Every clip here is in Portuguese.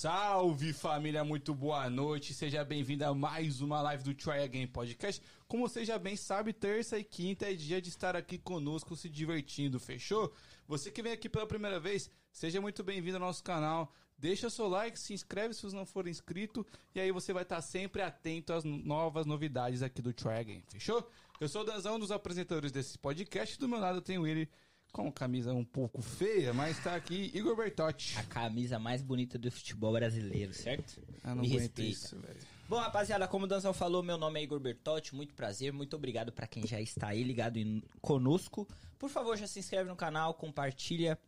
Salve família, muito boa noite. Seja bem-vindo a mais uma live do Try Again Podcast. Como você já bem sabe, terça e quinta é dia de estar aqui conosco se divertindo, fechou? Você que vem aqui pela primeira vez, seja muito bem-vindo ao nosso canal. Deixa seu like, se inscreve se você não for inscrito e aí você vai estar sempre atento às novas novidades aqui do Try Again, fechou? Eu sou o Danzão, um dos apresentadores desse podcast. Do meu lado tem o Willi com camisa um pouco feia, mas tá aqui Igor Bertotti. A camisa mais bonita do futebol brasileiro, certo? Ah, não Me respeita. isso, velho. Bom, rapaziada, como o Danzão falou, meu nome é Igor Bertotti, muito prazer, muito obrigado pra quem já está aí ligado em- conosco. Por favor, já se inscreve no canal, compartilha,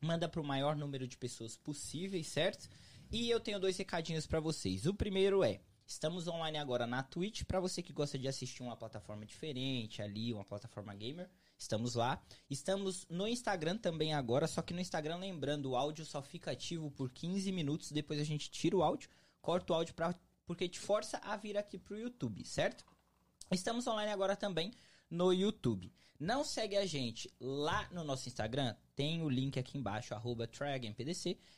manda pro maior número de pessoas possíveis, certo? E eu tenho dois recadinhos pra vocês. O primeiro é, estamos online agora na Twitch, pra você que gosta de assistir uma plataforma diferente ali, uma plataforma gamer, estamos lá. Estamos no Instagram também agora, só que no Instagram, lembrando, o áudio só fica ativo por 15 minutos, depois a gente tira o áudio, corta o áudio pra, porque te força a vir aqui pro YouTube, certo? Estamos online agora também no YouTube. Não segue a gente lá no nosso Instagram? Tem o link aqui embaixo, arroba.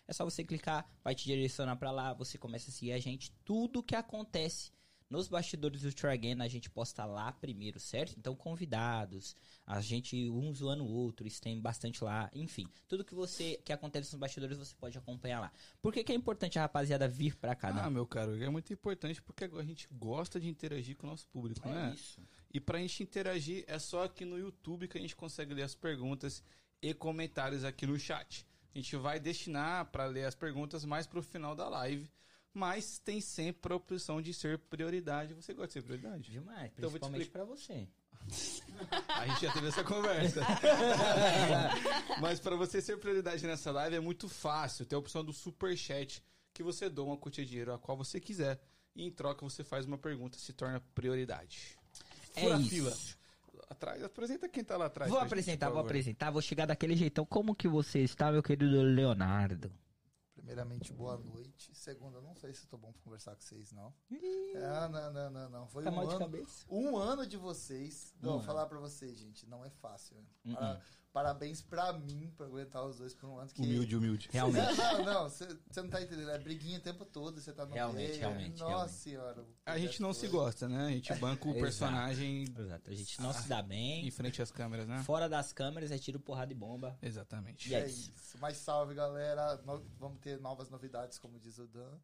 É só você clicar, vai te direcionar pra lá, você começa a seguir a gente. Tudo que acontece nos bastidores do Try Again, a gente posta lá primeiro, certo? Então, convidados, a gente um zoando o outro, isso tem bastante lá. Enfim, tudo que você que acontece nos bastidores você pode acompanhar lá. Por que, que é importante a rapaziada vir pra cá? Ah, Não? meu caro, é muito importante porque a gente gosta de interagir com o nosso público, É né? isso. E pra gente interagir é só aqui no YouTube que a gente consegue ler as perguntas e comentários aqui no chat. A gente vai destinar pra ler as perguntas mais pro final da live, mas tem sempre a opção de ser prioridade. Você gosta de ser prioridade? Demais, Então, principalmente explicar. pra você. A gente já teve essa conversa. Mas para você ser prioridade nessa live é muito fácil. Tem a opção do super chat que você doa uma quantia de dinheiro a qual você quiser e em troca você faz uma pergunta se torna prioridade. É Fura a isso. fila. Atrás, apresenta quem tá lá atrás. Vou gente, apresentar, por vou apresentar, vou chegar daquele jeitão. Como que você está, meu querido Leonardo? Primeiramente, boa noite. Segunda, não sei se tô bom pra conversar com vocês, não. Ah, não, não, não, não. Foi Tá um ano, um ano de vocês. Não, Um vou falar pra vocês, gente, não é fácil. né? Uh-uh. Para- parabéns pra mim, por aguentar os dois por um ano. Que... Humilde, humilde. Realmente. Não, não, você não tá entendendo. É briguinha o tempo todo, você tá no Realmente, meio. realmente, Nossa realmente. senhora. A gente não se gosta, né? A gente banca o Exato. personagem Exato, a gente não se dá em bem. frente às câmeras, né? Fora das câmeras é tiro, porrada e bomba. Exatamente. E é É isso. isso. Mas salve, galera. No- Vamos ter novas novidades, como diz o Dan.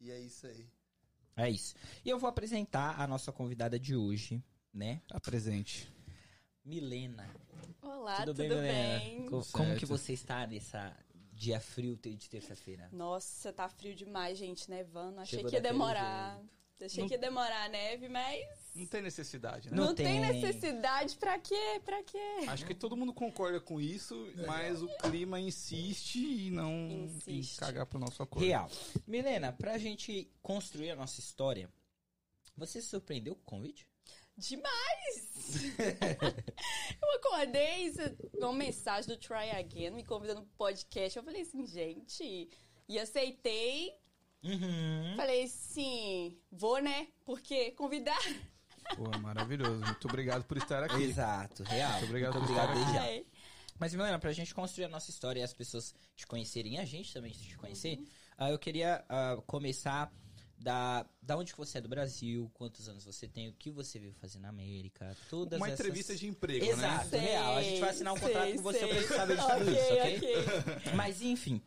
E é isso aí. É isso. E eu vou apresentar a nossa convidada de hoje, né? Apresente. Milena. Olá, tudo, tudo, bem, bem? Milena? Co- Como Certo. que você está nessa dia frio de terça-feira? Nossa, tá frio demais, gente, nevando. Achei Chegou que ia demorar. Achei Não- que ia demorar a neve, mas Não tem necessidade, né? Não não, tem. tem. necessidade. Pra quê? Pra quê? Acho que todo mundo concorda com isso, mas o clima insiste e não Insiste. em cagar pro nosso acordo. Real. Milena, pra gente construir a nossa história, você se surpreendeu com o convite? Demais! eu acordei, uma mensagem do Try Again me convidando pro podcast. Eu falei assim, gente. E aceitei. Uhum. Falei assim, vou, né? Porque convidar. Pô, maravilhoso. Muito obrigado por estar aqui. Exato, real. Muito obrigado Muito por obrigado estar desde já. Mas, Milena, pra gente construir a nossa história e as pessoas te conhecerem e a gente também te conhecer, ah, eu queria ah, começar da, da onde que você é do Brasil, quantos anos você tem, o que você veio fazer na América, todas Uma essas... entrevista de emprego, Exato, né? real. A gente vai assinar um Sei, contrato com você sei. pra gente saber de tudo Ok, isso, ok? ok. Mas, enfim,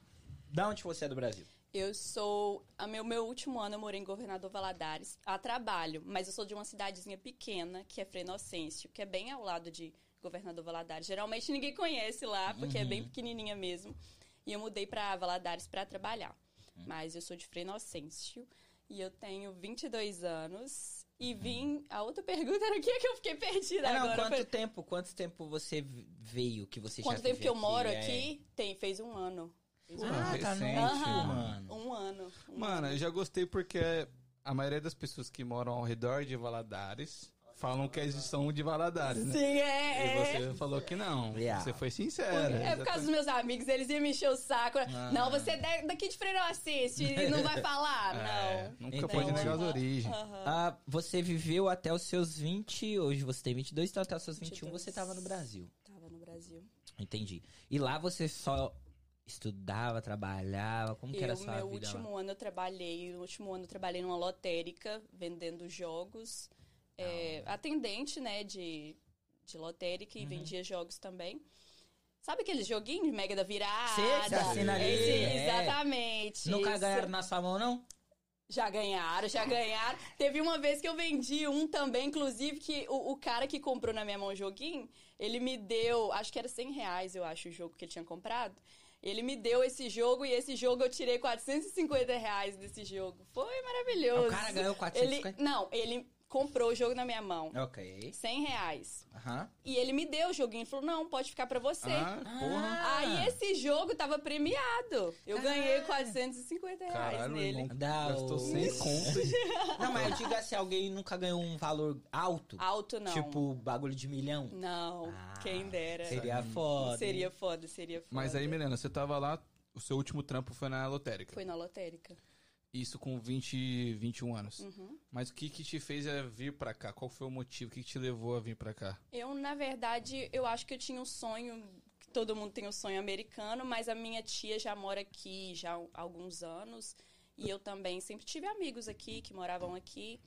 da onde você é do Brasil? Eu sou. A meu, meu último ano eu morei em Governador Valadares a trabalho, mas eu sou de uma cidadezinha pequena, que é Frenocêncio, que é bem ao lado de Governador Valadares. Geralmente ninguém conhece lá, porque é bem pequenininha mesmo. E eu mudei pra Valadares pra trabalhar. Mas eu sou de Frenocêncio e eu tenho 22 anos. E vim. A outra pergunta era o que que eu fiquei perdida Ah, não, agora. quanto Foi- tempo, quanto tempo você veio, que você Quanto já tempo vive que eu moro É. aqui? Tem, fez um ano. Fez um Ah, ano. Ah, tá recente, Aham, mano. Um ano. um Mano, eu já gostei porque a maioria das pessoas que moram ao redor de Valadares falam que eles são de Valadares, né? Sim, é. E você falou que não. Real. Você foi sincera. É por causa dos meus amigos, eles iam me encher o saco. Ah. Não, você é da- daqui de Freire assiste e não vai falar. É, não. nunca Então, pode negar as origens. aham. Ah, você viveu até os seus 20, hoje você tem 22, então até os seus 21 22. você tava no Brasil. Tava no Brasil. Entendi. E lá você só estudava, trabalhava? Como que era a Eu, sua meu vida último lá? ano eu trabalhei, no último ano eu trabalhei numa lotérica, vendendo jogos. É, atendente, né, de, de lotérica Uhum. e vendia jogos também. Sabe aquele joguinho de Mega da Virada? Sei, você assina ali, Esse, é. Exatamente. Nunca ganharam na sua mão, não? Já ganharam, já ganharam. Teve uma vez que eu vendi um também, inclusive, que o, o cara que comprou na minha mão o joguinho, ele me deu, acho que era 100 reais, eu acho, o jogo que ele tinha comprado. Ele me deu esse jogo e esse jogo eu tirei 450 reais desse jogo. Foi maravilhoso. O cara ganhou Ele, 450? não, ele comprou o jogo na minha mão. Ok. 100 reais. Aham. E ele me deu o joguinho e falou, não, pode ficar pra você. Ah, porra. Aí esse jogo tava premiado. Eu ganhei 450 reais Caralho, nele. irmão. Dá Gastou o- 100 contas. Não, mas eu digo assim, alguém nunca ganhou um valor alto? Alto não. Tipo, bagulho de milhão? Não, Ah, quem dera. Seria foda. Seria foda, seria foda. Mas aí, Milena, você tava lá, o seu último trampo foi na lotérica. Foi na lotérica. Isso com 20, 21 anos. Uhum. Mas o que que te fez vir pra cá? Qual foi o motivo? O que, que te levou a vir pra cá? Eu, na verdade, eu acho que eu tinha um sonho, todo mundo tem um sonho americano, mas a minha tia já mora aqui já há alguns anos. E eu também sempre tive amigos aqui que moravam aqui.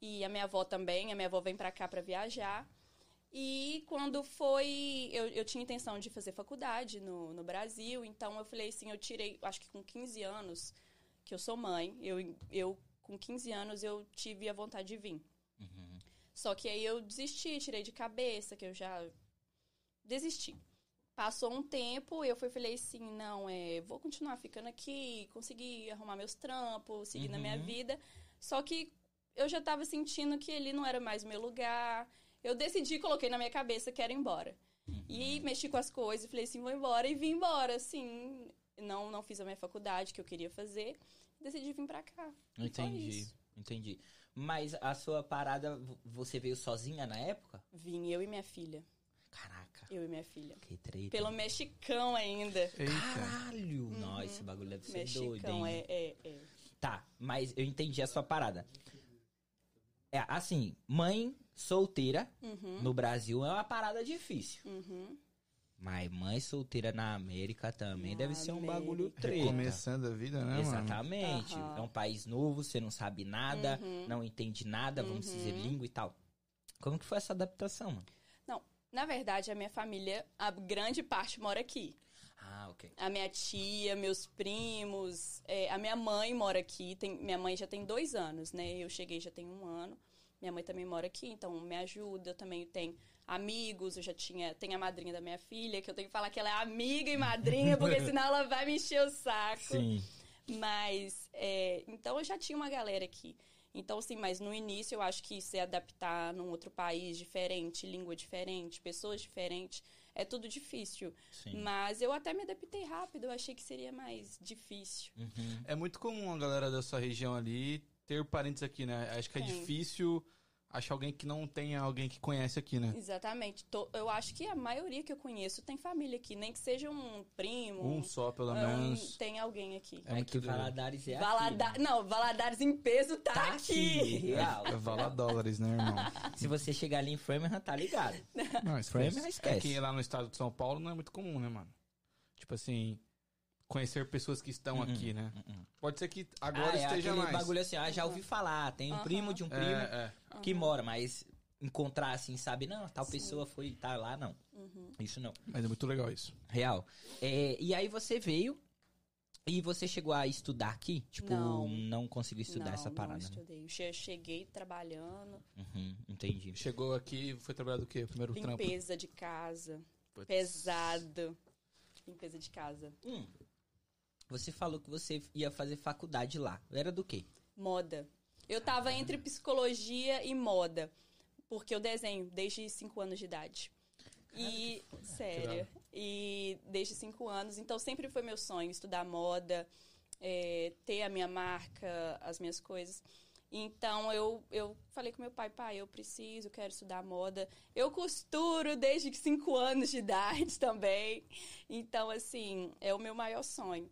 E a minha avó também, a minha avó vem pra cá pra viajar. E quando foi. Eu, eu tinha intenção de fazer faculdade no, no Brasil, então eu falei assim: eu tirei, acho que com 15 anos, que eu sou mãe, eu, eu com 15 anos eu tive a vontade de vir. Uhum. Só que aí eu desisti, tirei de cabeça, que eu já desisti. Passou um tempo, eu fui falei assim, não, é, vou continuar ficando aqui, consegui arrumar meus trampos, seguir na minha Uhum. vida. Só que eu já tava sentindo que ali não era mais o meu lugar. Eu decidi, coloquei na minha cabeça que era ir embora. E mexi com as coisas, falei assim, vou embora e vim embora, assim. Não, não fiz a minha faculdade que eu queria fazer. Decidi vir pra cá. Entendi, entendi. Mas a sua parada, vo- você veio sozinha na época? Vim eu e minha filha. Caraca, Eu e minha filha. que treta. Pelo mexicão ainda. Eita. Caralho! Nossa, esse bagulho deve ser doido, Mexicão, hein? é, é, é. Tá, mas eu entendi a sua parada. É, assim, mãe solteira Uhum, no Brasil é uma parada difícil. uhum. Mas mãe solteira na América também Na deve ser um bagulho treta. Começando a vida, né, mano? Exatamente. Aham. É um país novo, você não sabe nada, Uhum. não entende nada, vamos Uhum. dizer língua e tal. Como que foi essa adaptação, mano? Na verdade, a minha família, a grande parte mora aqui. Ah, ok. A minha tia, meus primos, é, a minha mãe mora aqui. Tem, minha mãe já tem dois anos, né? Eu cheguei já tem um ano. Minha mãe também mora aqui, então me ajuda. Eu também tenho amigos, eu já tinha. Tem a madrinha da minha filha, que eu tenho que falar que ela é amiga e madrinha, porque senão ela vai me encher o saco. Sim. Mas, é, então eu já tinha uma galera aqui. Então, assim, mas no início eu acho que se adaptar num outro país diferente, língua diferente, pessoas diferentes, é tudo difícil. Sim. Mas eu até me adaptei rápido, eu achei que seria mais difícil. Uhum. É muito comum a galera da sua região ali ter parentes aqui, né? Acho que é Tem. difícil achar alguém que não tenha alguém que conhece aqui, né? Exatamente. Tô- eu acho que a maioria que eu conheço tem família aqui, nem que seja um primo. Um só, pelo é, um- menos. tem alguém aqui. É É, que doido. Valadares é Valada- aqui. Não, Valadares em peso tá, Tá aqui. aqui, real. É vala dólares, né, irmão? Se você chegar ali em Framingham, tá ligado. Não, Framingham, esquece. É que lá no estado de São Paulo não é muito comum, né, mano? Tipo assim, conhecer pessoas que estão Uhum, aqui, né? uhum. Pode ser que agora ah, é esteja mais. bagulho assim, ah, já ouvi falar, tem um primo de um primo É, é. que mora, mas encontrar assim, sabe, não, tal Sim. pessoa foi tá lá, não. Uhum. Isso não. Mas é muito legal isso. Real. É, e aí você veio e você chegou a estudar aqui? Tipo, não, Não. conseguiu estudar não, essa não parada. né? estudei. Eu che- cheguei trabalhando, Uhum, entendi. Chegou aqui, foi trabalhar do quê? Primeiro trampo? limpeza de casa, Putz. pesado. Limpeza de casa. Hum, você falou que você ia fazer faculdade lá. Era do quê? Moda. Eu tava entre psicologia e moda. Porque eu desenho desde 5 anos de idade. E, sério. E desde 5 anos. Então sempre foi meu sonho estudar moda, é, ter a minha marca, as minhas coisas. Então eu, eu falei com meu pai, pai, eu preciso, eu quero estudar moda. Eu costuro desde 5 anos de idade também. Então, assim, é o meu maior sonho.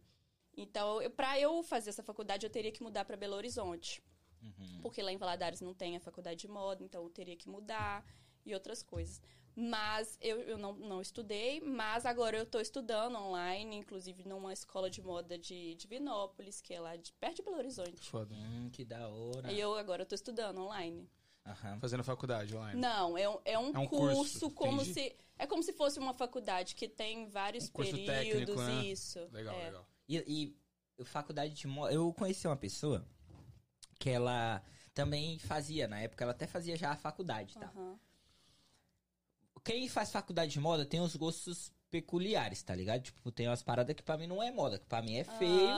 Então, pra eu fazer essa faculdade, eu teria que mudar para Belo Horizonte. Uhum. Porque lá em Valadares não tem a faculdade de moda, então eu teria que mudar. e outras coisas. Mas eu, eu não, não estudei, mas agora eu estou estudando online, inclusive numa escola de moda de Divinópolis, que é lá de, perto de Belo Horizonte. Foda. Hum, que da hora. E eu agora estou estudando online. Aham. Fazendo faculdade online. Não, é um, é um, É um curso, curso, como se. É como se fosse uma faculdade que tem vários Um curso períodos, técnico, né? isso. Legal, é. legal. E, e faculdade de moda. Eu conheci uma pessoa que ela também fazia, na época, ela até fazia já a faculdade, tá? Aham. Quem faz faculdade de moda tem os gostos peculiares, tá ligado? Tipo, tem umas paradas que pra mim não é moda, que pra mim é feio.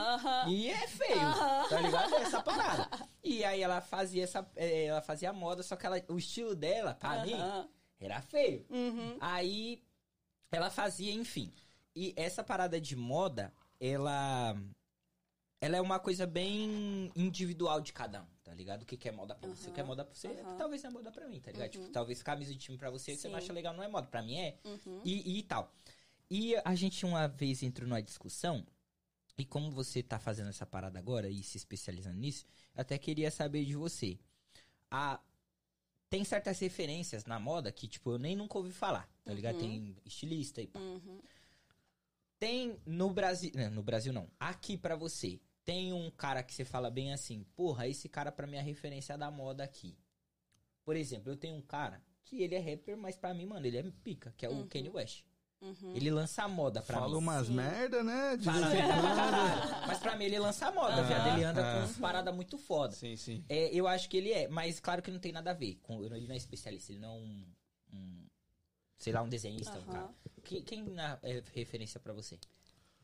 E é feio, tá ligado? Essa parada. E aí ela fazia essa. eh, Ela fazia moda, só que ela, o estilo dela, pra mim, era feio. Uhum. Aí ela fazia, enfim. E essa parada de moda, ela. Ela é uma coisa bem individual de cada um, tá ligado? O que, que é moda pra você, o que é moda pra você, aham. talvez não é moda pra mim, tá ligado? Uhum. Tipo, talvez camisa de time pra você, você Sim. vai achar legal, não é moda. Pra mim é. Uhum. E, e tal. E a gente uma vez entrou numa discussão, e como você tá fazendo essa parada agora e se especializando nisso, eu até queria saber de você. A, tem certas referências na moda que, tipo, eu nem nunca ouvi falar, tá ligado? Uhum. Tem estilista e pá. Tem no Brasil. Não, no Brasil não. Aqui pra você. Tem um cara que você fala bem assim, porra, esse cara pra mim é a referência da moda aqui. Por exemplo, eu tenho um cara que ele é rapper, mas pra mim, mano, ele é pica, que é o Uhum. Kanye West. Uhum. Ele lança moda pra Fala mim. umas Sim. merda, né? De Fala. Mas pra mim ele lança moda, Ah, viado. Ele anda ah. com umas paradas muito foda. Sim, sim. É, eu acho que ele é, mas claro que não tem nada a ver. Com, ele não é especialista, ele não é um. um, sei lá, um desenhista, um cara. Quem, quem na- é referência pra você?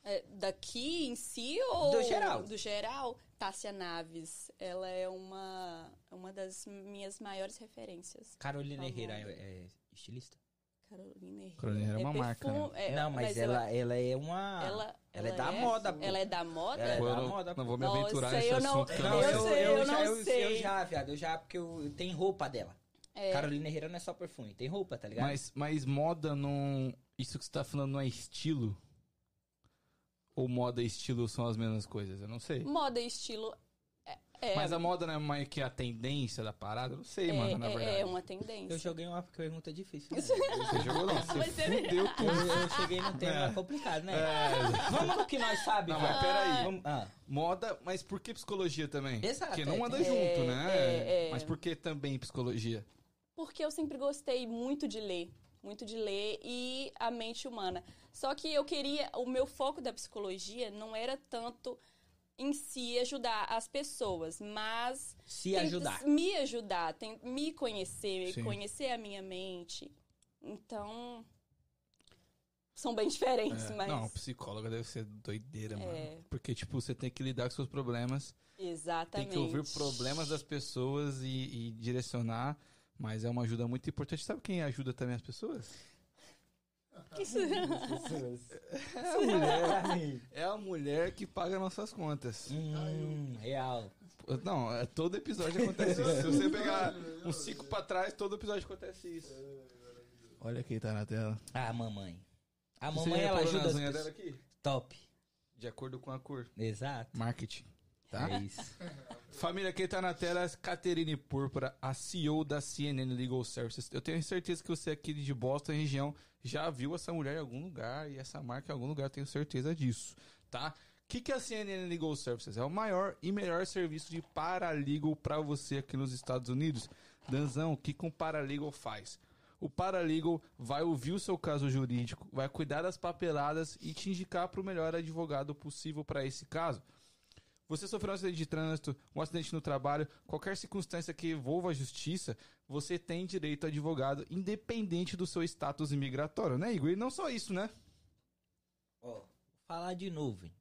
É, daqui em si ou Do geral. Do geral, Tássia Naves. Ela é uma, uma das minhas maiores referências. Carolina Tá Herrera é, é estilista? Carolina Herrera. Carolina Herrera é uma marca, perfume- é, não, mas, ela, ela é uma. ela, ela é da moda, pô. Ela é da moda? Ela é da não, moda, não vou me Nossa, aventurar nesse eu não- assunto. que Não, Eu eu, sei, eu, eu já, não eu, sei. eu já, viado, eu já, porque eu, tem roupa dela. É. Carolina Herrera não é só perfume, tem roupa, tá ligado? Mas, mas moda não. Isso que você tá falando não é estilo? Ou moda e estilo são as mesmas coisas? Eu não sei. Moda e estilo é, é, Mas a moda não é mais que a tendência da parada? Eu não sei, é, mano, na é- verdade. é uma tendência. eu joguei uma pergunta difícil. Né? Você jogou não, você fudeu tudo. eu, eu cheguei num tema É. complicado, né? É, Vamos no que nós sabemos. Não, mas peraí. Vamos, ah, moda, mas por que psicologia também? Exato, Porque é, não anda junto, né? é, é. Mas por que também psicologia? Porque eu sempre gostei muito de ler. Muito de ler e a mente humana. Só que eu queria. O meu foco da psicologia não era tanto em si ajudar as pessoas, mas. se ajudar. Me ajudar, tem, me conhecer, Sim. conhecer a minha mente. Então. São bem diferentes, É, mas. Não, psicóloga deve ser doideira, mano. É. Porque, tipo, você tem que lidar com seus problemas, Exatamente. tem que ouvir problemas das pessoas e, e direcionar, mas é uma ajuda muito importante. Sabe quem ajuda também as pessoas? Isso- É a mulher, é a mulher que paga nossas contas. Hum, real. Não, é, todo episódio acontece isso. Se você pegar uns cinco pra trás, todo episódio acontece isso. Olha quem tá na tela. Ah, mamãe. A Você mamãe, ela ajuda as dela aqui? Top. De acordo com a cor. Exato. Marketing. Tá? É isso. Família, quem tá na tela é Caterine Púrpura, a CEO da CNN Legal Services. Eu tenho certeza que você aqui de Boston, região, já viu essa mulher em algum lugar e essa marca em algum lugar, tenho certeza disso, tá? O que, que é a CNN Legal Services? É o maior e melhor serviço de paralegal para você aqui nos Estados Unidos. Danzão, o que, que um paralegal faz? O paralegal vai ouvir o seu caso jurídico, vai cuidar das papeladas e te indicar para o melhor advogado possível para esse caso. Você sofreu um acidente de trânsito, um acidente no trabalho, qualquer circunstância que envolva a justiça, você tem direito a advogado, independente do seu status imigratório, né, Igor? E não só isso, né? Ó, vou falar de novo, hein?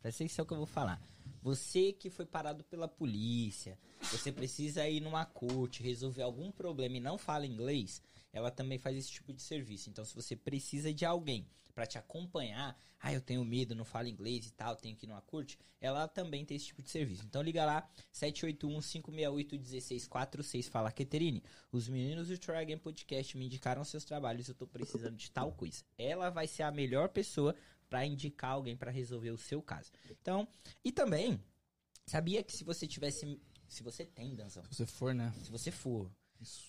Presta atenção que eu vou falar. Você que foi parado pela polícia, você precisa ir numa corte, resolver algum problema e não fala inglês, ela também faz esse tipo de serviço. Então, se você precisa de alguém pra te acompanhar, ah, eu tenho medo, não falo inglês e tal, tenho que ir numa corte, ela também tem esse tipo de serviço. Então, liga lá, 781-568-1646, fala, Keterine, os meninos do Try Again Podcast me indicaram seus trabalhos, eu tô precisando de tal coisa. Ela vai ser a melhor pessoa pra indicar alguém pra resolver o seu caso. Então, e também, sabia que se você tivesse, se você tem, Danzão, Se você for, né? se você for,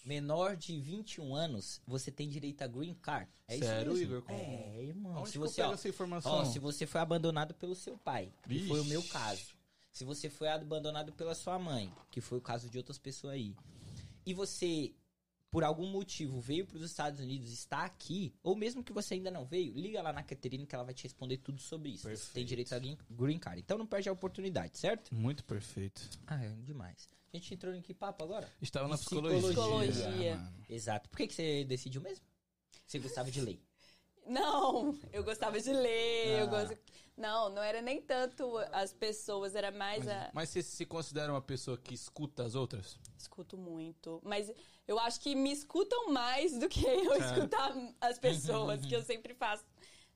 menor de 21 anos, você tem direito a green card. É Sério, isso mesmo? Igor? Como? É, irmão. Onde se você, ó, essa informação? ó, se você foi abandonado pelo seu pai, que foi o meu caso. Se você foi abandonado pela sua mãe, que foi o caso de outras pessoas aí. E você, por algum motivo, veio para os Estados Unidos, está aqui, ou mesmo que você ainda não veio, liga lá na Caterina que ela vai te responder tudo sobre isso. Você tem Perfeito. direito a green- green card. Então não perde a oportunidade, certo? Muito perfeito. Ah, é demais. A gente entrou em que papo agora? Estava na Psicologia. psicologia. Psicologia. Ah. Exato. Por que, que você decidiu mesmo? Você gostava de lei. Não, eu gostava de ler, Ah. eu gosto... Não, não era nem tanto as pessoas, era mais a... Mas você se considera uma pessoa que escuta as outras? Escuto muito, mas eu acho que me escutam mais do que eu É. escutar as pessoas, que eu sempre faço.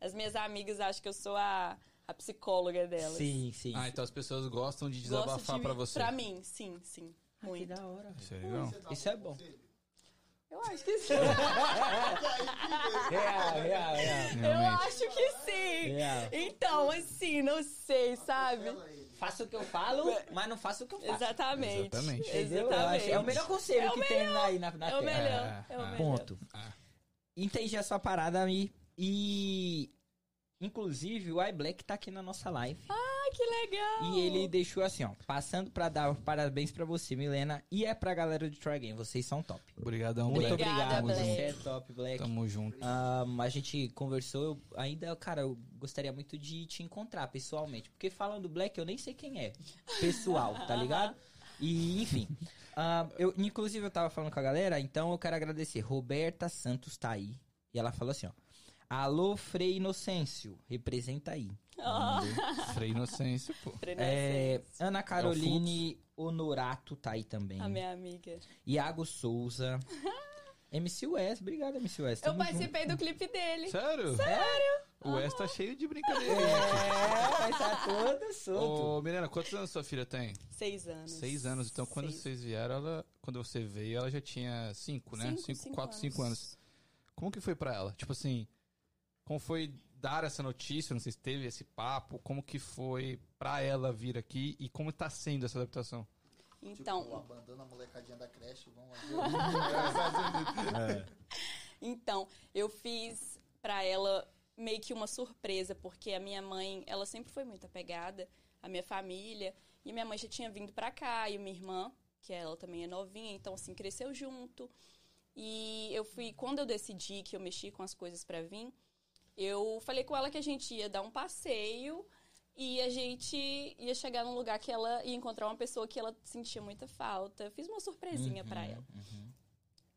As minhas amigas acham que eu sou a, a psicóloga delas. Sim, sim. Ah, então as pessoas gostam de desabafar de- pra você. Pra mim, sim, sim. Ah, que Muito. da hora. Isso é legal. Isso é bom. Eu acho que sim. Real, real, real. eu acho que sim. Real. Então, assim, não sei, sabe? Faça o que eu falo, mas não faça o que eu faço. Exatamente. Exatamente. Exatamente. é o melhor conselho É o que tem aí na, na É o Terra. melhor. É o Ah, melhor. Ponto. Ah. Entendi a sua parada aí. E. Inclusive, o iBlack tá aqui na nossa live. Ai, que legal. E ele deixou assim, ó. Passando pra dar parabéns pra você, Milena. E é pra galera do Try Game. Vocês são top. Obrigadão, Muito Black. Obrigado. Black. Você é top, Black. Tamo junto. Ahn, a gente conversou, eu ainda, cara, eu gostaria muito de te encontrar pessoalmente. Porque falando do Black, eu nem sei quem é. Pessoal, tá ligado? E, enfim. Ahn, eu, inclusive, eu tava falando com a galera, então eu quero agradecer. Roberta Santos tá aí. E ela falou assim, ó. Alô, Frei Inocêncio, representa aí. Ah, Frei Inocêncio, pô. É, Ana É Caroline Honorato tá aí também. A minha amiga. Iago Souza. MC West, obrigado, MC West. Eu Tamo junto. participei do clipe dele. Sério? Sério? O Wes tá cheio de brincadeira. É, vai tá todo solto. Ô, Milena, quantos anos sua filha tem? Seis anos. Seis anos. Então, quando Seis. vocês vieram, ela, quando você veio, ela já tinha cinco, né? Cinco, Cinco, cinco quatro, cinco anos. Como que foi pra ela? Tipo assim, como foi dar essa notícia? Não sei se teve esse papo. Como que foi pra ela vir aqui e como tá sendo essa adaptação? Então, Tipo, abandona a molecadinha da creche, vamos lá. Então, eu fiz pra ela meio que uma surpresa, porque a minha mãe, ela sempre foi muito apegada à minha família, e minha mãe já tinha vindo pra cá, e minha irmã, que ela também é novinha, então assim, cresceu junto. E eu fui, quando eu decidi que eu mexi com as coisas pra vir, eu falei com ela que a gente ia dar um passeio e a gente ia chegar num lugar que ela ia encontrar uma pessoa que ela sentia muita falta. Fiz uma surpresinha pra ela. Uhum.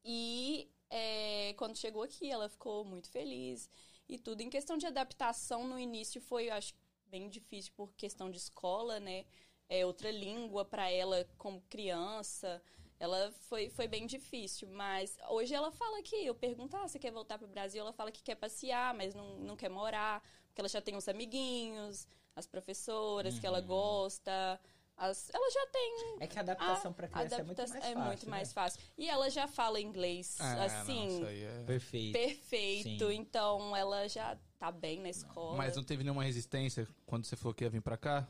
E é, quando chegou aqui, ela ficou muito feliz e tudo. Em questão de adaptação, no início foi, eu acho, bem difícil por questão de escola, né? É outra língua para ela como criança. Ela foi, foi bem difícil, mas hoje ela fala que eu pergunto, ah, você quer voltar para o Brasil? Ela fala que quer passear, mas não, não quer morar, porque ela já tem os amiguinhos, as professoras que ela Uhum. gosta, as, ela já tem É que a adaptação pra criança é muito mais fácil. é muito mais né? fácil. E ela já fala inglês, Ah, assim, isso aí é... Perfeito. perfeito. Sim. Então ela já tá bem na escola. Mas não teve nenhuma resistência quando você falou que ia vir pra cá?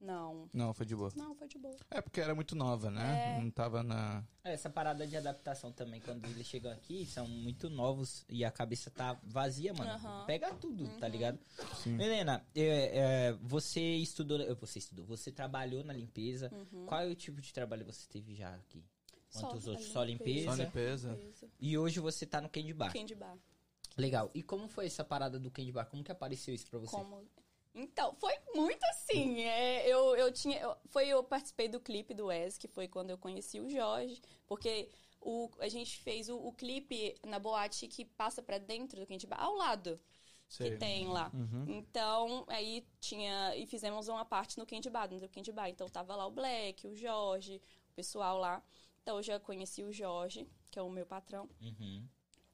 Não. Não, foi de boa. Não, foi de boa. É porque era muito nova, né? É. Não tava na. É, Essa parada de adaptação também, quando eles chegam aqui, são muito novos e a cabeça tá vazia, mano. Pega tudo, tá Uhum. ligado? Sim. Helena, é, é, você estudou. Você estudou, você trabalhou na limpeza. Uhum. Qual é o tipo de trabalho que você teve já aqui? Quantos Só outros? Só limpeza. Só limpeza. limpeza. E hoje você tá no Candy Bar. Candy bar. Legal. E como foi essa parada do Candy Bar? Como que apareceu isso pra você? Como... Então, foi muito assim. É, eu, eu tinha. eu- foi eu participei do clipe do Wes, que foi quando eu conheci o Jorge, porque o, a gente fez o, o clipe na boate que passa pra dentro do Bar, ao lado. Sei. que tem lá. Uhum. Então, aí tinha. E fizemos uma parte no Candy Bar, dentro do Candy Bar. Então tava lá o Black, o Jorge, o pessoal lá. Então eu já conheci o Jorge, que é o meu patrão. Uhum.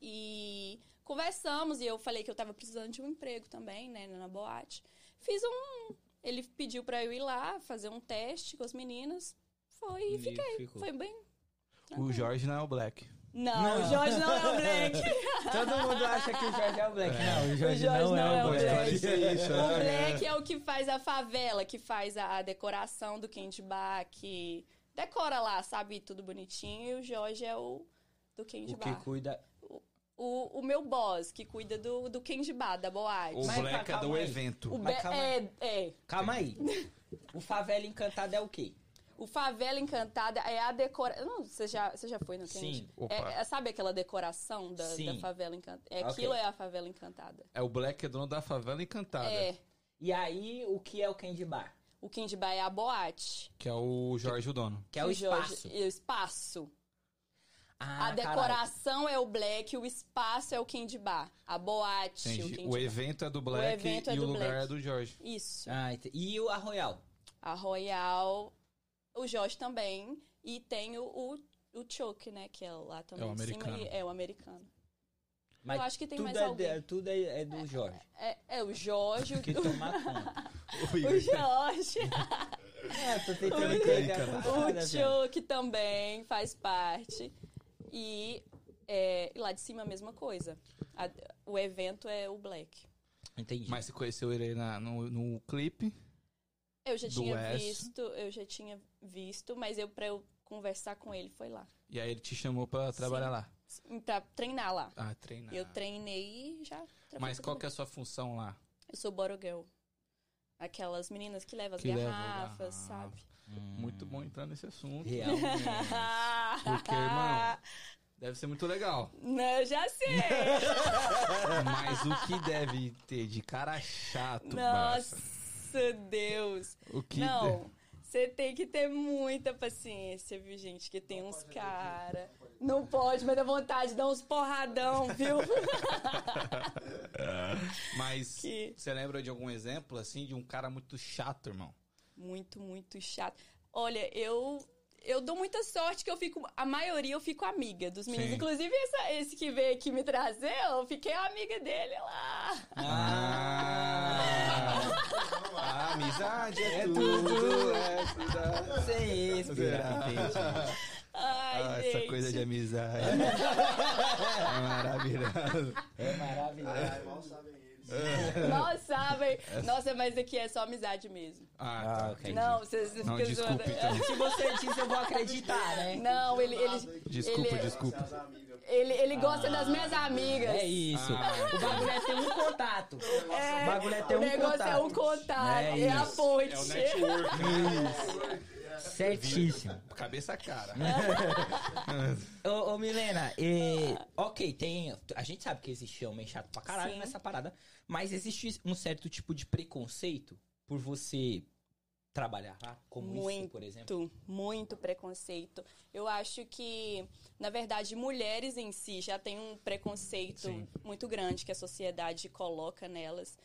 E conversamos e eu falei que eu tava precisando de um emprego também, né, na boate. Fiz um. Ele pediu pra eu ir lá fazer um teste com as meninas. Foi e fiquei. ficou. Foi bem. O tranquilo. Jorge não é o Black. Não, Não. o Jorge não é o Black. Todo mundo acha que o Jorge é o Black. Não, o Jorge, Jorge não, é o Black. Isso, O né? Black é o que faz a favela, que faz a, decoração do Candy Bar, que decora lá, sabe, tudo bonitinho. E o Jorge é o, do Candy O que Bar. cuida. O, o meu boss, que cuida do, do Bar, da boate. O Mas, Black é do aí. evento. O Mas calma é, é. Calma aí. O Favela Encantada é o quê? O Favela Encantada é a decoração. Não, você já, você já foi no Candy? Sim. É, é- sabe aquela decoração da, Sim. da Favela Encantada? É, Ok. Aquilo é a Favela Encantada. É o Black é dono da favela encantada. É. E aí, o que é o Candy Bar? O Candy Bar é a boate. Que é o Jorge o dono. Que é o Jorge- espaço. e o espaço. Ah, a decoração é o Black, o espaço é o Candy Bar. A boate, o Entendi. Candy O Bar. evento é do Black evento é e o do lugar Black. é do Jorge. Isso. Ah, e o a Royal? A Royal, o Jorge também. E tem o, o, o Choke, né? Que é lá também. É o cima, americano. e- é o americano. Mas acho que tem tudo mais é, alguém. de- tudo é, é do Jorge. É, é o Jorge, o, Que toma conta. O o Jorge. É, tô tentando O- pegar o- O. Choke também faz parte. E é, e lá de cima a mesma coisa. A- o evento é o Black. Entendi. Mas você conheceu ele na- no, no clipe. Eu já Do tinha Wes. visto, eu já tinha visto, mas eu pra eu conversar com ele foi lá. E aí ele te chamou pra trabalhar Sim. lá. Pra treinar lá. Ah, treinar. Eu treinei e já. Mas qual que é a sua função lá? Eu sou bottle girl. Aquelas meninas que levam as Que levam garrafas, garrafa. sabe? Hum, Muito bom entrar nesse assunto. Realmente. Porque, irmão, deve ser muito legal. Não, eu já sei. Mas o que deve ter de cara chato? Nossa, Deus. O que Não, você tem que ter muita paciência, viu, gente? Que tem uns cara. Não pode, mas dá vontade de dar uns porradão, viu? Mas Que- você lembra de algum exemplo, assim, de um cara muito chato, irmão? Muito, muito chato. Olha, eu. Eu dou muita sorte que eu fico. A maioria eu fico amiga dos meninos. Sim. Inclusive, essa- esse que veio aqui me trazer, eu fiquei amiga dele lá. Ah! A amizade é, É tudo. tudo. É. Sem isso, Ai, Ah, gente. essa coisa de amizade. é maravilhoso. É maravilhoso. Ai, mal eles. Mal sabem. Nossa, mas aqui é só amizade mesmo. Ah, Ah, tá. ok. Não, vocês ficam zoando. então. Se você disse, eu vou acreditar, né? Não, ele, ele, Desculpa, Ele- desculpa. As amigas. ele, ele gosta das minhas amigas. É isso. Ah. O bagulho é ter um contato. É, O bagulho é ter o um negócio contato. é um contato, É é, a isso. ponte. É o network. Certíssimo. Cabeça cara. Ô, ô Milena, e- ok, tem. A gente sabe que existe homem chato pra caralho Sim. nessa parada, mas existe um certo tipo de preconceito por você trabalhar lá, como isso, por exemplo? Muito, muito preconceito. Eu acho que, na verdade, mulheres em si já têm um preconceito Sim. muito grande que a sociedade coloca nelas.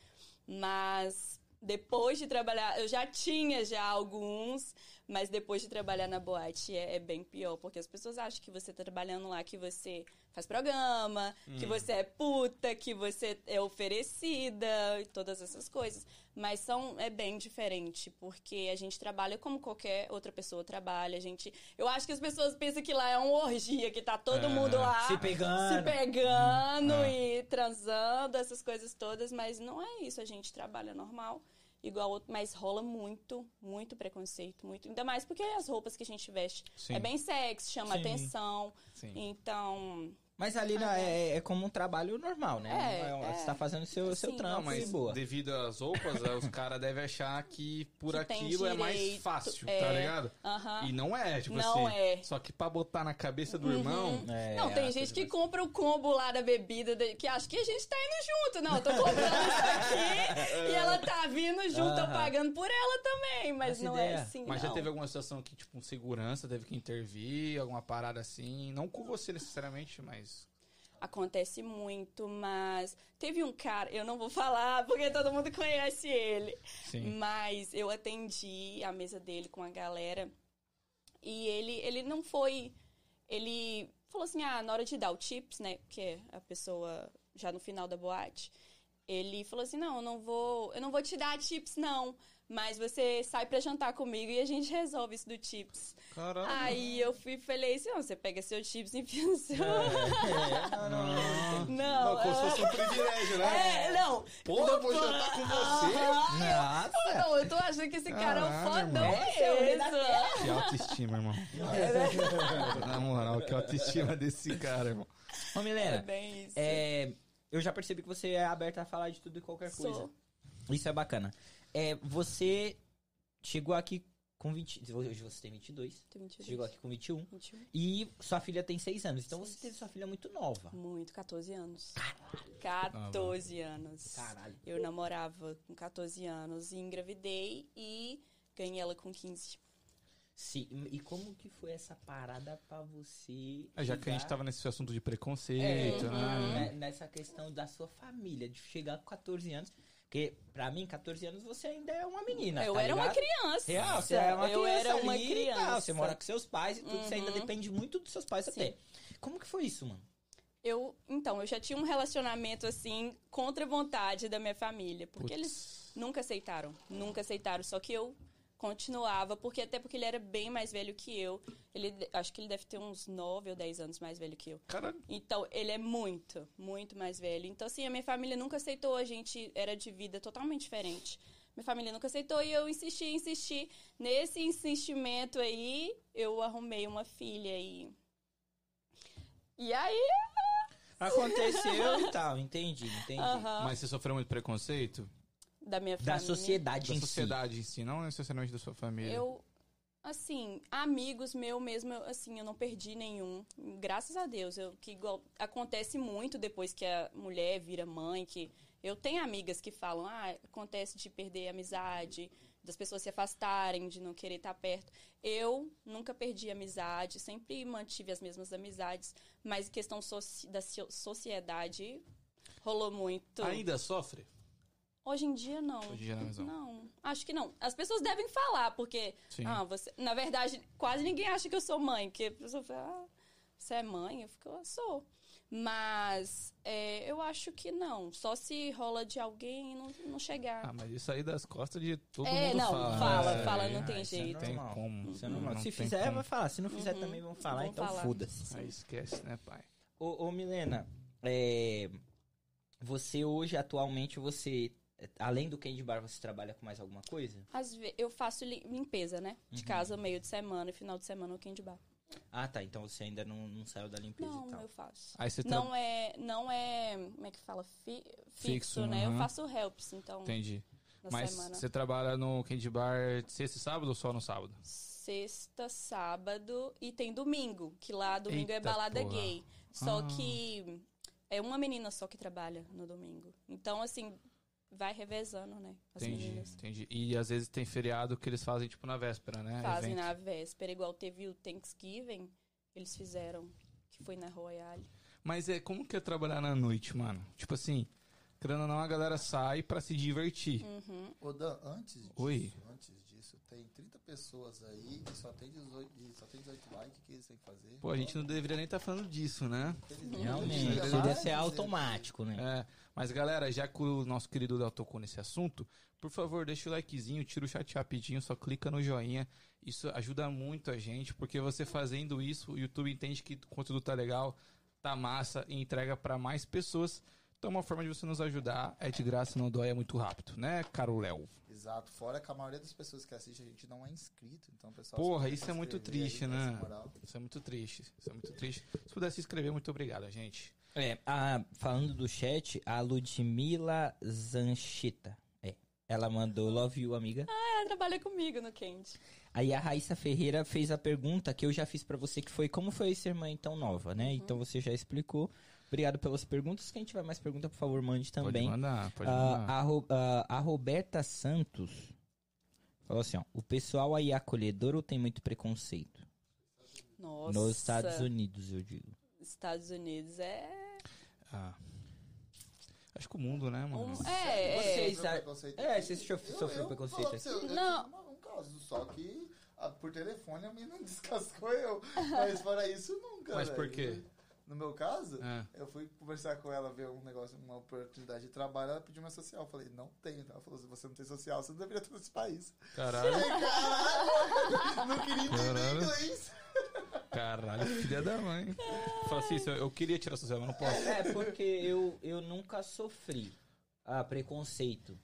Mas depois de trabalhar, eu já tinha já alguns, mas depois de trabalhar na boate é, é bem pior, porque as pessoas acham que você tá trabalhando lá, que você faz programa, que Hum. você é puta, que você é oferecida e todas essas coisas. Mas são, é bem diferente, porque a gente trabalha como qualquer outra pessoa trabalha. A gente, eu acho que as pessoas pensam que lá é uma orgia, que tá todo É. mundo lá Se pegando. se pegando Ah. e transando, essas coisas todas, mas não é isso. A gente trabalha normal, igual outro, mas rola muito, muito preconceito, muito. Ainda mais porque as roupas que a gente veste Sim. é bem sexy, chama Sim. atenção. Sim. Então, Mas ali na- é, é como um trabalho normal, né? É, é. Você tá fazendo seu, seu trampo Não, mas e boa. devido às roupas, eh, os caras devem achar que por Que aquilo é mais fácil, tá é. ligado? aham. E não é, tipo Não assim. é. Só que pra botar na cabeça do irmão. É, Não, tem gente que mais- compra o combo lá da bebida, da- que acha que a gente tá indo junto. Não, eu tô comprando isso aqui e ela tá vindo junto, eu Aham. pagando por ela também. Mas Essa não ideia. é assim, Mas não. já teve alguma situação que, tipo, um segurança teve que intervir, alguma parada assim? Não com você necessariamente, mas. Acontece muito, mas teve um cara, eu não vou falar porque todo mundo conhece ele, Sim. mas eu atendi a mesa dele com a galera e ele, ele não foi. Ele falou assim: ah, na hora de dar o tips, né? Que é a pessoa já no final da boate, ele falou assim: não, eu não vou, eu não vou te dar tips, não. Mas você sai pra jantar comigo e a gente resolve isso do tips. Caralho. Aí eu fui falei assim: não, você pega seu chips e enfia no seu. É, não, não, não. Não, como se fosse um privilégio, né? é, não. Porra, eu vou jantar com você? Nossa. Não, eu tô achando que esse cara é um fodão é mesmo. Que autoestima, irmão. Na moral, que autoestima desse cara, irmão. Ô, É Milena, bem isso. é, eu já percebi que você é aberta a falar de tudo e qualquer coisa. Sou. Isso é bacana. É, você chegou aqui com 20... Hoje você tem 22. Tô mentindo. Chegou aqui com 21. 21. E sua filha tem 6 anos. Então você Seis. teve sua filha muito nova. Muito, 14 anos. 14 anos. Caralho. Eu namorava com 14 anos e engravidei e ganhei ela com 15. Sim, e como que foi essa parada pra você. É, Já que a gente tava nesse assunto de preconceito, É, né? né, nessa questão da sua família, de chegar com 14 anos. Porque, pra mim, 14 anos você ainda é uma menina. eu tá era uma ligado? criança. Real, você é uma eu criança era uma ali criança. tal, Você mora com seus pais e tudo, você ainda Uhum. depende muito dos seus pais Sim. até. Como que foi isso, mano? Eu, então, eu já tinha um relacionamento assim contra a vontade da minha família, porque eles nunca aceitaram, nunca aceitaram, só que eu continuava, porque até porque ele era bem mais velho que eu. Ele acho que ele deve ter uns 9 ou 10 anos mais velho que eu. Caralho. Então, ele é muito, muito mais velho. Então, assim, a minha família nunca aceitou, a gente era de vida totalmente diferente. Minha família nunca aceitou e eu insisti, insisti. Nesse insistimento aí, eu arrumei uma filha e. E aí. Aconteceu e tal, entendi, entendi. aham, Mas você sofreu muito preconceito? Da minha Da família. sociedade Da em sociedade em si, não necessariamente da sua família. Eu, assim, amigos meu mesmo, eu, assim, eu não perdi nenhum. Graças a Deus. Eu, que igual, acontece muito depois que a mulher vira mãe, que eu tenho amigas que falam, ah, acontece de perder a amizade, das pessoas se afastarem, de não querer estar perto. Eu nunca perdi a amizade, sempre mantive as mesmas amizades, mas questão soci- da so- sociedade rolou muito. Ainda sofre? Hoje em dia, não. Hoje em dia não, mas não. Não, acho que não. As pessoas devem falar, porque, Sim. ah, você... Na verdade, quase ninguém acha que eu sou mãe, porque a pessoa fala, ah, você é mãe? Eu fico, eu sou. Mas é, eu acho que não. Só se rola de alguém e não, não chegar. Ah, mas isso aí das costas de todo É, mundo não, fala. fala, né? fala, não tem aí jeito. Não tem como. É normal. Não Se tem fizer, como. vai falar. Se não fizer, Uhum. também vão falar. Vão então foda-se. Aí esquece, né, pai? Ô, ô, Milena, é, você hoje, atualmente, você, além do Candy Bar, você trabalha com mais alguma coisa? Às vezes, eu faço li- limpeza, né? De Uhum. casa, meio de semana e final de semana no candy bar. Ah, tá. Então você ainda não, não saiu da limpeza e Não, tal. eu faço. Aí você tra... Não é, não é, como é que fala? Fi- fixo, Fixo, né? Eu aham. faço helps, então, Entendi. na Mas semana. você trabalha no Candy Bar sexta e sábado ou só no sábado? Sexta, sábado e tem domingo, que lá domingo é Eita balada porra. gay. Só Ah. que é uma menina só que trabalha no domingo. Então, assim, vai revezando, né? As Entendi, meninas. entendi. E às vezes tem feriado que eles fazem, tipo, na véspera, né? Fazem Evento. na véspera, igual teve o Thanksgiving, eles fizeram, que foi na Royale. Mas é como que é trabalhar na noite, mano? Tipo assim, querendo ou não, a galera sai pra se divertir. Uhum. Ô, Dan, antes disso, Oi. antes disso, tem 30 pessoas aí e só tem 18, e só tem 18 likes, o que eles têm que fazer? Pô, a gente não deveria nem estar falando disso, né? Realmente, eu isso queria deve ser automático, né? É, mas galera, já que o nosso querido Léo tocou nesse assunto, por favor, deixa o likezinho, tira o chat rapidinho, só clica no joinha. Isso ajuda muito a gente, porque você fazendo isso, o YouTube entende que o conteúdo tá legal, tá massa e entrega pra mais pessoas. Então, uma forma de você nos ajudar é de graça, não dói, é muito rápido, né, caro Léo? Exato, fora que a maioria das pessoas que assistem a gente não é inscrito, então pessoal... Porra, isso é muito aí, triste, dá né? Isso é muito triste, isso é muito triste. Se puder se inscrever, muito obrigado, gente. É, a- falando do chat, a Ludmila Zanchita. É. Ela mandou Love You, amiga. Ela trabalha comigo no Candy. Aí a Raíssa Ferreira fez a pergunta que eu já fiz pra você, que foi como foi ser mãe tão nova, né? Então você já explicou. Obrigado pelas perguntas. Quem tiver mais pergunta, por favor, mande também. Pode mandar, pode Ah, mandar. a, Ro- ah, a Roberta Santos falou assim, ó, o pessoal aí é acolhedor ou tem muito preconceito? Nossa. Nos Estados Unidos, eu digo. Estados Unidos é... Ah. Acho que o mundo, né, mano? Um, é, é. Vocês- Sofreu ah, preconceito é, vocês sof- Eu- sofreu eu preconceito você, eu- eu Não. tive uma- um caso, só que ah, por telefone a menina descascou eu. Mas fora isso, nunca. Mas por velho. quê? No meu caso, É. eu fui conversar com ela, ver um negócio, uma oportunidade de trabalho, ela pediu minha social. Eu falei, não tenho. Ela falou, se você não tem social, você não deveria estar nesse país. Caralho, falei, Caralho! Não queria entender Caralho. inglês. Caralho, filha da mãe. Fala assim, eu- eu queria tirar social, mas não posso. É, porque eu, eu nunca sofri ah, preconceito,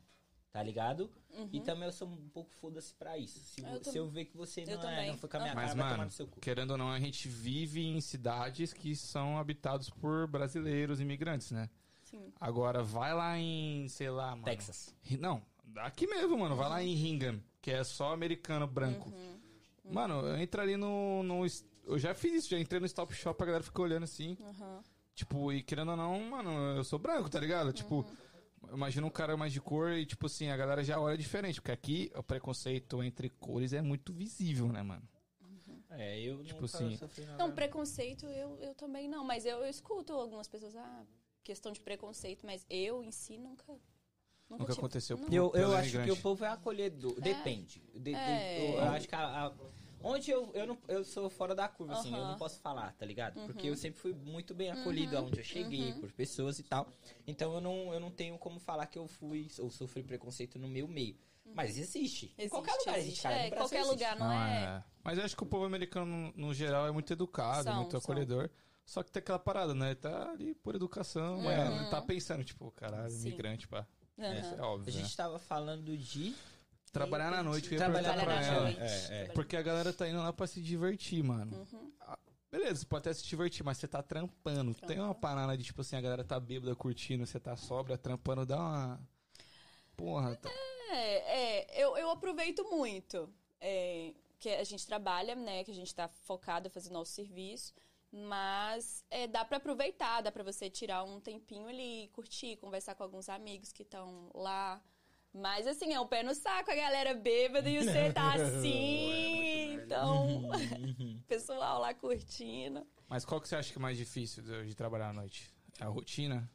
tá ligado? E Uhum. também eu sou um pouco foda-se pra isso. Se, Eu se eu ver que você não, é, não foi com a minha cara, Mas, vai tomar mano, no seu cu. querendo ou não, a gente vive em cidades que são habitados por brasileiros, imigrantes, né? Sim. Agora, vai lá em, sei lá, mano. Texas. Não, aqui mesmo, mano. Vai lá em Hingham, que é só americano branco. Uhum. Mano, eu entro ali no, no. Eu já fiz isso, já entrei no Stop Shop, a galera fica olhando assim. Aham. Tipo, e querendo ou não, mano, eu sou branco, tá ligado? Tipo, imagina um cara mais de cor e, tipo assim, a galera já olha diferente. Porque aqui o preconceito entre cores é muito visível, né, mano? É, eu Tipo nunca assim-. Não, preconceito eu, eu também não, mas eu, eu escuto algumas pessoas, ah, questão de preconceito, mas eu em si nunca. Nunca, Nunca tive- aconteceu não. por- Eu, eu acho que o povo é acolhedor. Depende. De- de- É. eu, eu acho que a, a- onde eu, eu, não, eu sou fora da curva, assim, eu não posso falar, tá ligado? Uhum. Porque eu sempre fui muito bem acolhido aonde eu cheguei, por pessoas e tal. Então eu não, eu não tenho como falar que eu fui ou sofri preconceito no meu meio. Mas existe. Em Existe, qualquer lugar existe, cara. É, qualquer existe. lugar, não Ah, é? Mas eu acho que o povo americano, no, geral, é muito educado, São, muito são. acolhedor. Só que tem aquela parada, né? Ele tá ali por educação, Uhum. é, tá pensando, tipo, caralho, Sim. imigrante, pá. Isso é A óbvio, né? gente tava falando de Trabalhar na noite, eu ia Trabalhar perguntar pra na ela. noite. É, é. Porque a galera tá indo lá pra se divertir, mano. Uhum. Ah, Beleza, você pode até se divertir, mas você tá trampando. Tem uma parada de, tipo assim, a galera tá bêbada curtindo, você tá sobra, trampando, dá uma. Porra, tá... É, é, eu, eu aproveito muito. É, que a gente trabalha, né? Que a gente tá focado a fazer nosso serviço. Mas é, dá pra aproveitar, dá pra você tirar um tempinho ali, curtir, conversar com alguns amigos que estão lá. Mas assim, é um pé no saco, a galera bêbada e você tá assim. Então, pessoal lá curtindo. Mas qual que você acha que é mais difícil de, de trabalhar à noite? É a rotina?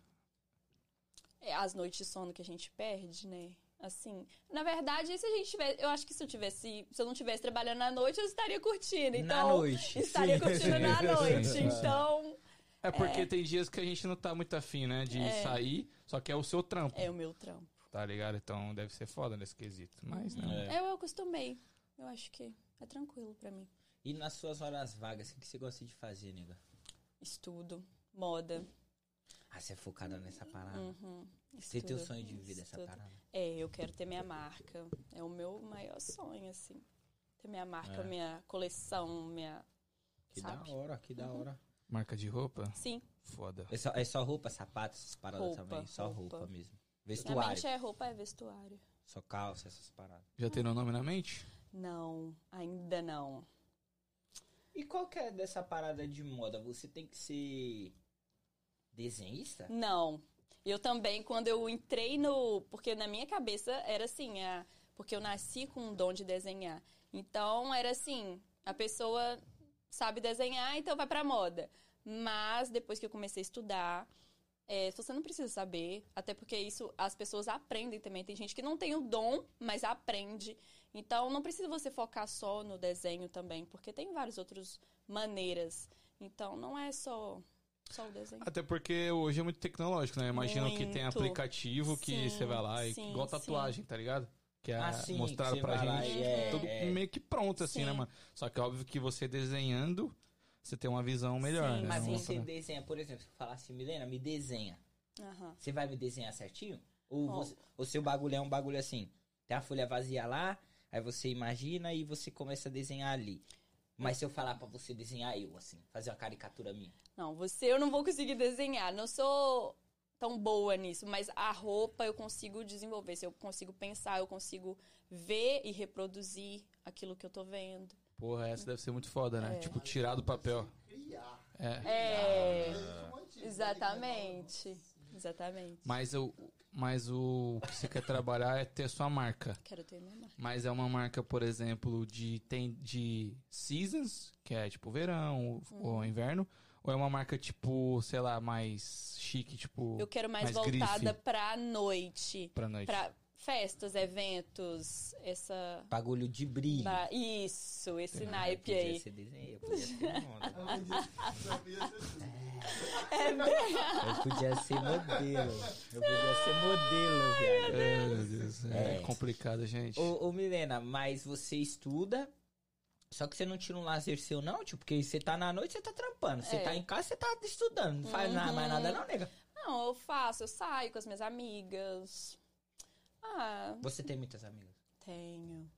É, as noites de sono que a gente perde, né? Assim, na verdade, se a gente tivesse, eu acho que se eu tivesse, se eu não tivesse trabalhando à noite, eu estaria curtindo. Então, Na noite. estaria Sim. curtindo na Sim, noite. sim. Então, É porque tem dias que a gente não tá muito afim, né? De É. sair, só que é o seu trampo, é o meu trampo. Tá ligado? Então deve ser foda nesse quesito. Mas não. É. Eu, eu acostumei. Eu acho que é tranquilo pra mim. E nas suas horas vagas, o que você gosta de fazer, nega? Estudo, moda. Ah, você é focada nessa parada. Uhum, Você tem o sonho de viver dessa estudo. parada? É, eu quero ter minha marca. É o meu maior sonho, assim. Ter minha marca, É. minha coleção, minha. Que Sabe? da hora, que da hora. Marca de roupa? Sim, Foda. É só, é só roupa, sapato, essas paradas Roupa, também? Só roupa. roupa, mesmo. Vestuário. mente é roupa, é vestuário. Só calça, essas paradas. Já tem o nome na mente? Não, ainda não. E qual que é dessa parada de moda? Você tem que ser desenhista? Não. Eu também, quando eu entrei no. Porque na minha cabeça era assim, a, porque eu nasci com um dom de desenhar. Então era assim, a pessoa sabe desenhar, então vai pra moda. Mas depois que eu comecei a estudar, é, você não precisa saber, até porque isso as pessoas aprendem também. Tem gente que não tem o dom, mas aprende. Então não precisa você focar só no desenho também, porque tem várias outras maneiras. Então não é só, só o desenho. Até porque hoje é muito tecnológico, né? Imagino que tem aplicativo que Sim, você vai lá e sim, igual tatuagem, tá ligado? Que é Ah, sim, mostrado pra gente é- tudo é. meio que pronto, assim, Sim. né, mano? Só que é óbvio que você desenhando, você tem uma visão melhor, Sim, né? Mas você pra- desenha, por exemplo, se eu falar assim, Milena, me desenha. Aham. Você vai me desenhar certinho? Ou você- o seu bagulho é um bagulho assim? Tem a folha vazia lá, aí você imagina e você começa a desenhar ali. Mas se eu falar pra você desenhar eu, assim, fazer uma caricatura minha. Não, você eu não vou conseguir desenhar. Não sou tão boa nisso, mas a roupa eu consigo desenvolver. Se eu consigo pensar, eu consigo ver e reproduzir aquilo que eu tô vendo. Porra, essa deve ser muito foda, né? É. Tipo, tirar do papel. Criar. É. É, exatamente. Exatamente. Mas o, mas o que você quer trabalhar é ter a sua marca. Quero ter minha marca. Mas é uma marca, por exemplo, de tem de seasons, que é tipo verão Uhum. ou inverno, ou é uma marca tipo, sei lá, mais chique, tipo Eu quero mais, mais voltada grife. pra noite. pra noite. Pra festas, eventos, essa. Bagulho de brilho. ba- Isso, esse Ah, naipe aí. ser desenho, eu podia ser tudo. Eu podia ser modelo. Eu podia ser modelo, viado. Ai, meu Deus, é, É. complicado, gente. Ô, ô, Milena, mas você estuda, só que você não tira um lazer seu, não? Tipo, porque você tá na noite, você tá trampando. Você É. tá em casa, você tá estudando. Não faz nada, mais nada, não, nega. Não, eu faço, eu saio com as minhas amigas. Ah, Você tem muitas amigas? tenho.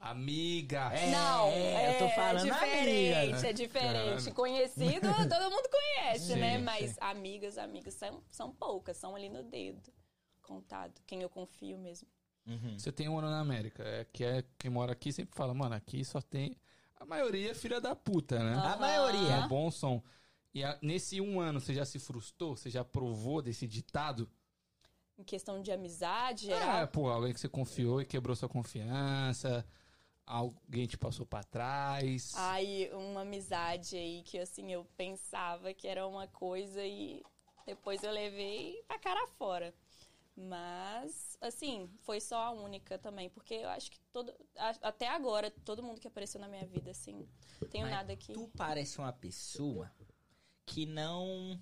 Amiga! É, não, é, eu tô falando diferente, amiga, né? é diferente. Caralho. Conhecido, todo mundo conhece, Sim, né? sim. Mas amigas, amigas são, são poucas, são ali no dedo. Contado. Quem eu confio mesmo. Uhum. Você tem um ano na América. É, que é quem mora aqui sempre fala, mano, aqui só tem. A maioria é filha da puta, né? A Aham. maioria. É um bom som. E a- nesse um ano, você já se frustrou? Você já provou desse ditado? Em questão de amizade, É, geral. pô, alguém que você confiou e quebrou sua confiança. Alguém te passou pra trás. Ai, uma amizade aí que assim eu pensava que era uma coisa e depois eu levei pra cara fora. Mas, assim, foi só a única também, porque eu acho que todo, até agora, todo mundo que apareceu na minha vida, assim, tenho Mas nada que. Tu parece uma pessoa que não.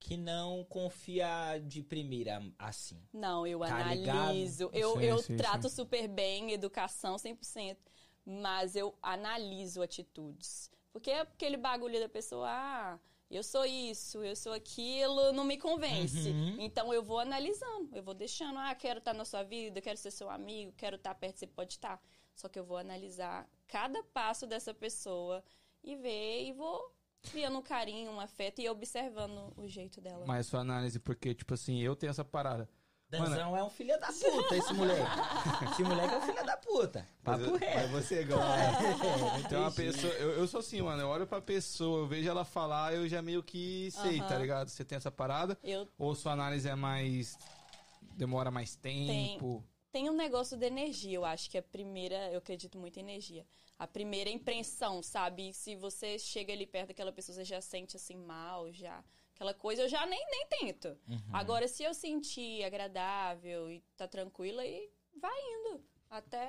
Que não confia de primeira assim. Não, eu Tá analiso. Eu, Sim, eu sim, trato super bem, educação 100%, mas eu analiso atitudes. Porque é aquele bagulho da pessoa, ah, eu sou isso, eu sou aquilo, não me convence. Uhum. Então eu vou analisando, eu vou deixando, ah, quero estar na sua vida, quero ser seu amigo, quero estar perto, você pode estar. Só que eu vou analisar cada passo dessa pessoa e ver e vou criando um carinho, um afeto e observando o jeito dela. Mas sua análise, porque, tipo assim, eu tenho essa parada. Danzão é um filho da puta, esse moleque. Esse moleque é um filho da puta. Papo reto. você É, Tem uma pessoa. Eu, eu sou assim, mano. Eu olho pra pessoa, eu vejo ela falar, eu já meio que sei, Aham. tá ligado? Você tem essa parada? Eu Ou sua análise é mais. demora mais tempo? Tem um negócio da energia, eu acho que a primeira, eu acredito muito em energia. A primeira impressão, sabe? Se você chega ali perto daquela pessoa, você já sente assim mal, já. Aquela coisa, eu já nem, nem tento. Uhum. Agora, se eu sentir agradável e tá tranquila, e vai indo. Até.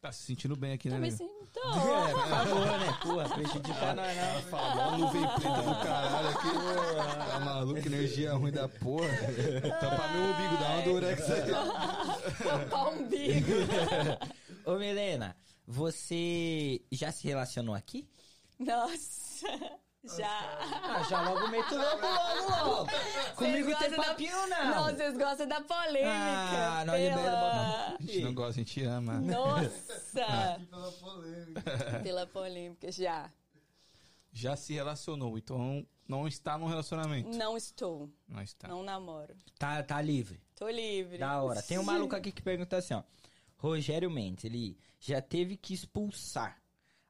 Tá se sentindo bem aqui, né? Tô me sentindo. É, por favor, né? Porra, prejudicar nós não. Fala, mó nuvem preta do caralho aqui. Tá maluco, energia ruim da porra. Tampa meu umbigo, dá uma durex aí. Tampar o umbigo. Ô, Milena, você já se relacionou aqui? Nossa. Já. Ah, já logo meto logo, logo, logo. Comigo tem gostam da- papinho, Não, não. vocês gostam da polêmica. Ah, não pela... libera A gente não gosta, a gente ama. Nossa! Aqui pela polêmica. Pela polêmica, já. Já se relacionou, então não está num relacionamento. Não estou. Não está. Não namoro. Tá, tá livre. Tô livre. Da hora. Tem um maluco aqui que pergunta assim, ó. Rogério Mendes, ele já teve que expulsar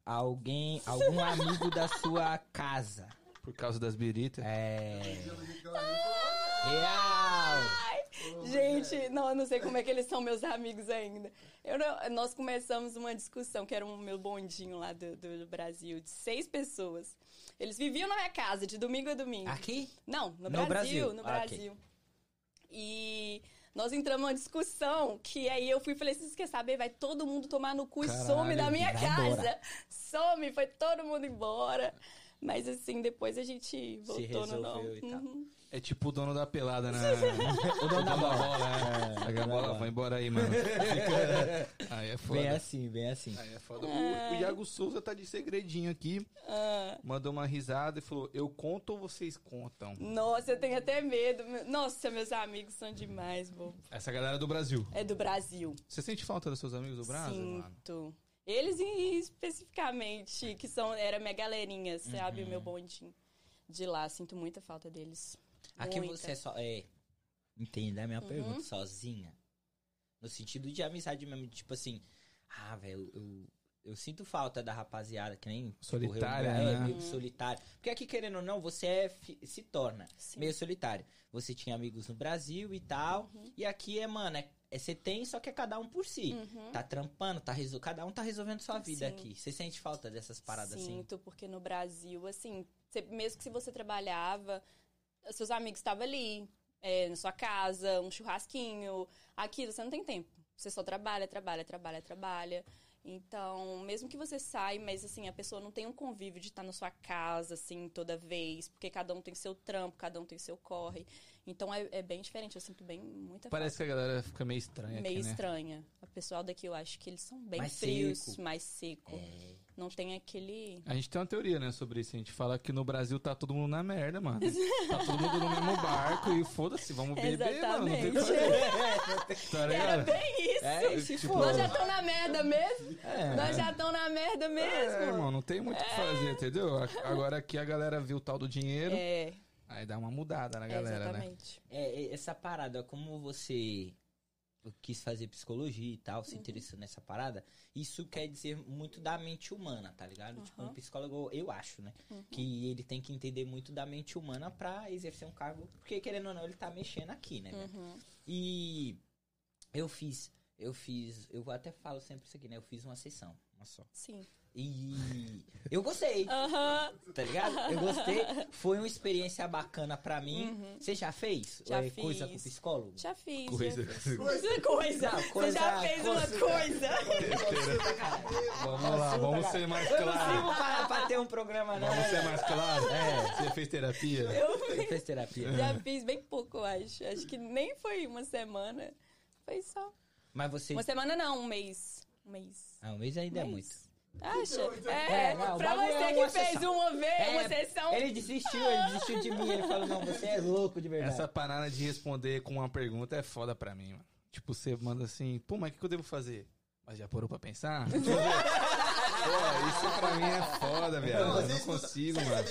alguém, algum amigo da sua casa. Por causa das biritas. É. Real! Gente, não, eu não sei como é que eles são meus amigos ainda. Eu não- nós começamos uma discussão, que era um meu bondinho lá do, do Brasil, de seis pessoas. Eles viviam na minha casa, de domingo a domingo. Aqui? Não, no, No Brasil, Brasil. no Ah. Brasil. E nós entramos numa discussão que aí eu fui e falei, vocês querem saber? Vai todo mundo tomar no cu e Caralho, some da minha casa. embora. Some, foi todo mundo embora. Mas assim, depois a gente voltou no e tal. Uhum. É tipo o dono da pelada, né? O dono da bola. é. Pega a bola, vai embora aí, mano. Fica- Aí é foda. Bem assim, bem assim. Aí é foda. O, o Iago Souza tá de segredinho aqui. Ah, Mandou uma risada e falou: Eu conto ou vocês contam? nossa, eu tenho até medo. Nossa, meus amigos são demais, bobo. Essa galera é do Brasil. É do Brasil. Você sente falta dos seus amigos do Brasil, mano? Sinto. Eles em- especificamente, que são, era minha galerinha, sabe? Uhum. O meu bondinho de lá. Sinto muita falta deles. Aqui Muita. você é só. É. Entenda a minha Uhum. pergunta, sozinha. No sentido de amizade mesmo, tipo assim. Ah, velho, eu, eu sinto falta da rapaziada, que nem. tipo, Solitária, É, né? meio que solitário. Porque aqui, querendo ou não, você é, se torna Sim. meio solitário. Você tinha amigos no Brasil e tal. Uhum. E aqui é, mano, é, é- você tem, só que é cada um por si. Uhum. Tá trampando, tá resol... cada um tá resolvendo sua vida Sim. aqui. Você sente falta dessas paradas assim? Sinto, porque no Brasil, assim, você- mesmo que se você trabalhava, seus amigos estavam ali, é, na sua casa, um churrasquinho. Aqui você não tem tempo. Você só trabalha, trabalha, trabalha, trabalha. Então, mesmo que você saia, mas assim, a pessoa não tem um convívio de estar na sua casa, assim, toda vez, porque cada um tem seu trampo, cada um tem seu corre. Então é, é bem diferente, eu sinto bem muita Parece falta. que a galera fica meio estranha Meio aqui, né? estranha. O pessoal daqui eu acho que eles são bem Mais frios, seco. mais seco. É. não tem aquele. A gente tem uma teoria, né, sobre isso. A gente fala que no Brasil tá todo mundo na merda, mano. Tá todo mundo no mesmo barco e foda-se, vamos beber, mano. Não tem. Tá Era bem isso. É, se Tipo, for. Nós já estamos na merda mesmo? É. Nós já estamos na merda mesmo? É, irmão, não tem muito o que fazer, entendeu? A- Agora aqui a galera viu o tal do dinheiro, É, aí dá uma mudada na galera, né? exatamente. É, é, essa parada, como você quis fazer psicologia e tal, Uhum. se interessou nessa parada, isso quer dizer muito da mente humana, tá ligado? Tipo, um Uhum. psicólogo, eu acho, né? Que ele tem que entender muito da mente humana pra exercer um cargo, porque querendo ou não, ele tá mexendo aqui, né? Uhum. E eu fiz, eu fiz, eu até falo sempre isso aqui, né? Eu fiz uma sessão, uma só. Sim. E eu gostei, Aham. tá ligado? Eu gostei. Foi uma experiência bacana pra mim. Você já fez? Uhum. Já É, Coisa com fiz. psicólogo? Já fiz. Coisa. Já fiz. Coisa, coisa. Não, Você coisa- já fez uma coisa- coisa. Vamos lá, vamos ser mais Eu não claros. sigo para pra ter um programa, não. Vamos ser mais claros? É. Você fez terapia? Você fez terapia. Já fiz bem pouco, eu acho. Acho que nem foi uma semana. Foi só. Mas você. Uma semana não, um mês. Um mês. Ah, um mês ainda é Um muito. mês. Acha? É, É, não, pra você é que fez sessão. uma vez, É, uma sessão. Ele desistiu, ele desistiu de mim. Ele falou: Não, você é louco de verdade. Essa parada de responder com uma pergunta é foda pra mim, mano. Tipo, você manda assim, pô, mas o que que eu devo fazer? Mas já parou pra pensar? Pô, isso pra mim é foda, viado. Eu não consigo, mano.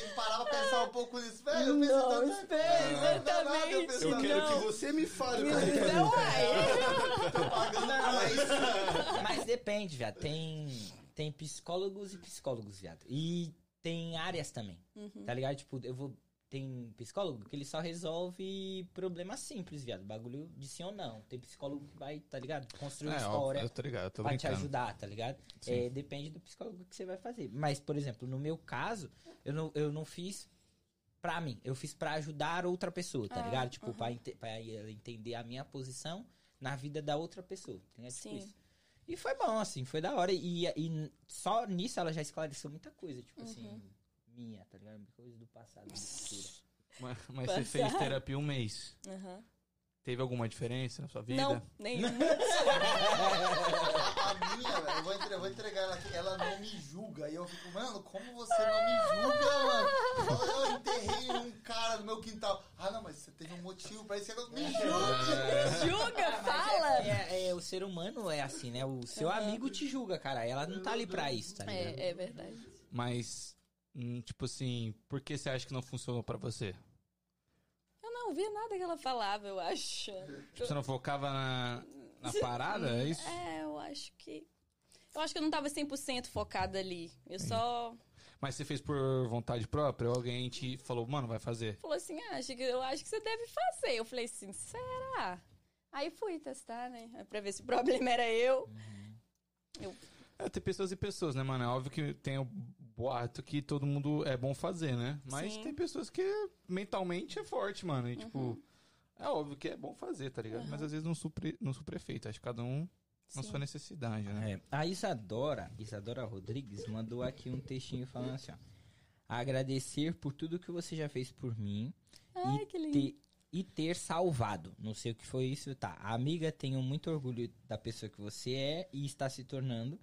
Pensar um pouco nisso. Velho, eu pensei Não, não dá nada, exatamente. pensei Eu quero Não. que você me fale como é é. Não, uai. tô pagando isso. Mas depende, viado. Tem, tem psicólogos e psicólogos, viado. E tem áreas também. Uhum. Tá ligado? Tipo, eu vou. Tem psicólogo que ele só resolve problemas simples, viado. Bagulho de sim ou não. Tem psicólogo que vai, tá ligado? Construir É, história. óbvio, eu tô ligado, eu tô te brincando. ajudar, tá ligado? É, depende do psicólogo que você vai fazer. Mas, por exemplo, no meu caso, eu não, eu não fiz pra mim. Eu fiz pra ajudar outra pessoa, tá Ah, ligado? Tipo, pra, ente- pra ela entender a minha posição na vida da outra pessoa. Entendeu? Tipo Sim. isso. E foi bom, assim, foi da hora. E, e só nisso ela já esclareceu muita coisa, tipo assim, minha, tá ligado? Coisa do passado, do futuro. Mas, mas você fez terapia um mês. Aham. Teve alguma diferença na sua vida? Não, nenhum. A minha, velho, eu vou, entre- eu vou entregar ela aqui, ela não me julga. E eu fico, mano, como você não me julga, mano? Eu, eu enterrei um cara no meu quintal. Ah, não, mas você teve um motivo pra isso, você não me julga. Julga, Mas fala. É, é- é, o ser humano é assim, né? O seu amigo te julga, cara. Ela não tá ali pra isso, tá ligado? É, é verdade. Mas, hum, tipo assim, por que você acha que não funcionou pra você? Eu não ouvia nada que ela falava, eu acho. Tipo, você não focava na, na parada? É isso? É, eu acho que. Eu acho que eu não tava 100% focada ali. Eu só. Mas você fez por vontade própria ou alguém te falou, mano, vai fazer? Falou assim: ah, acho que, eu acho que você deve fazer. Eu falei assim: será? Aí fui testar, né? Pra ver se o problema era eu. É, tem pessoas e pessoas, né, mano? É óbvio que tem o boato que todo mundo é bom fazer, né? Mas Sim. tem pessoas que mentalmente é forte, mano. E, tipo, Uhum. é óbvio que é bom fazer, tá ligado? Mas às vezes não supre, não supre efeito. Acho que cada um na sua necessidade, né? É, a Isadora, Isadora Rodrigues, mandou aqui um textinho falando assim, ó. Agradecer por tudo que você já fez por mim Ai, e, que lindo. ter, e ter salvado. Não sei o que foi isso, tá. Amiga, tenho muito orgulho da pessoa que você é e está se tornando.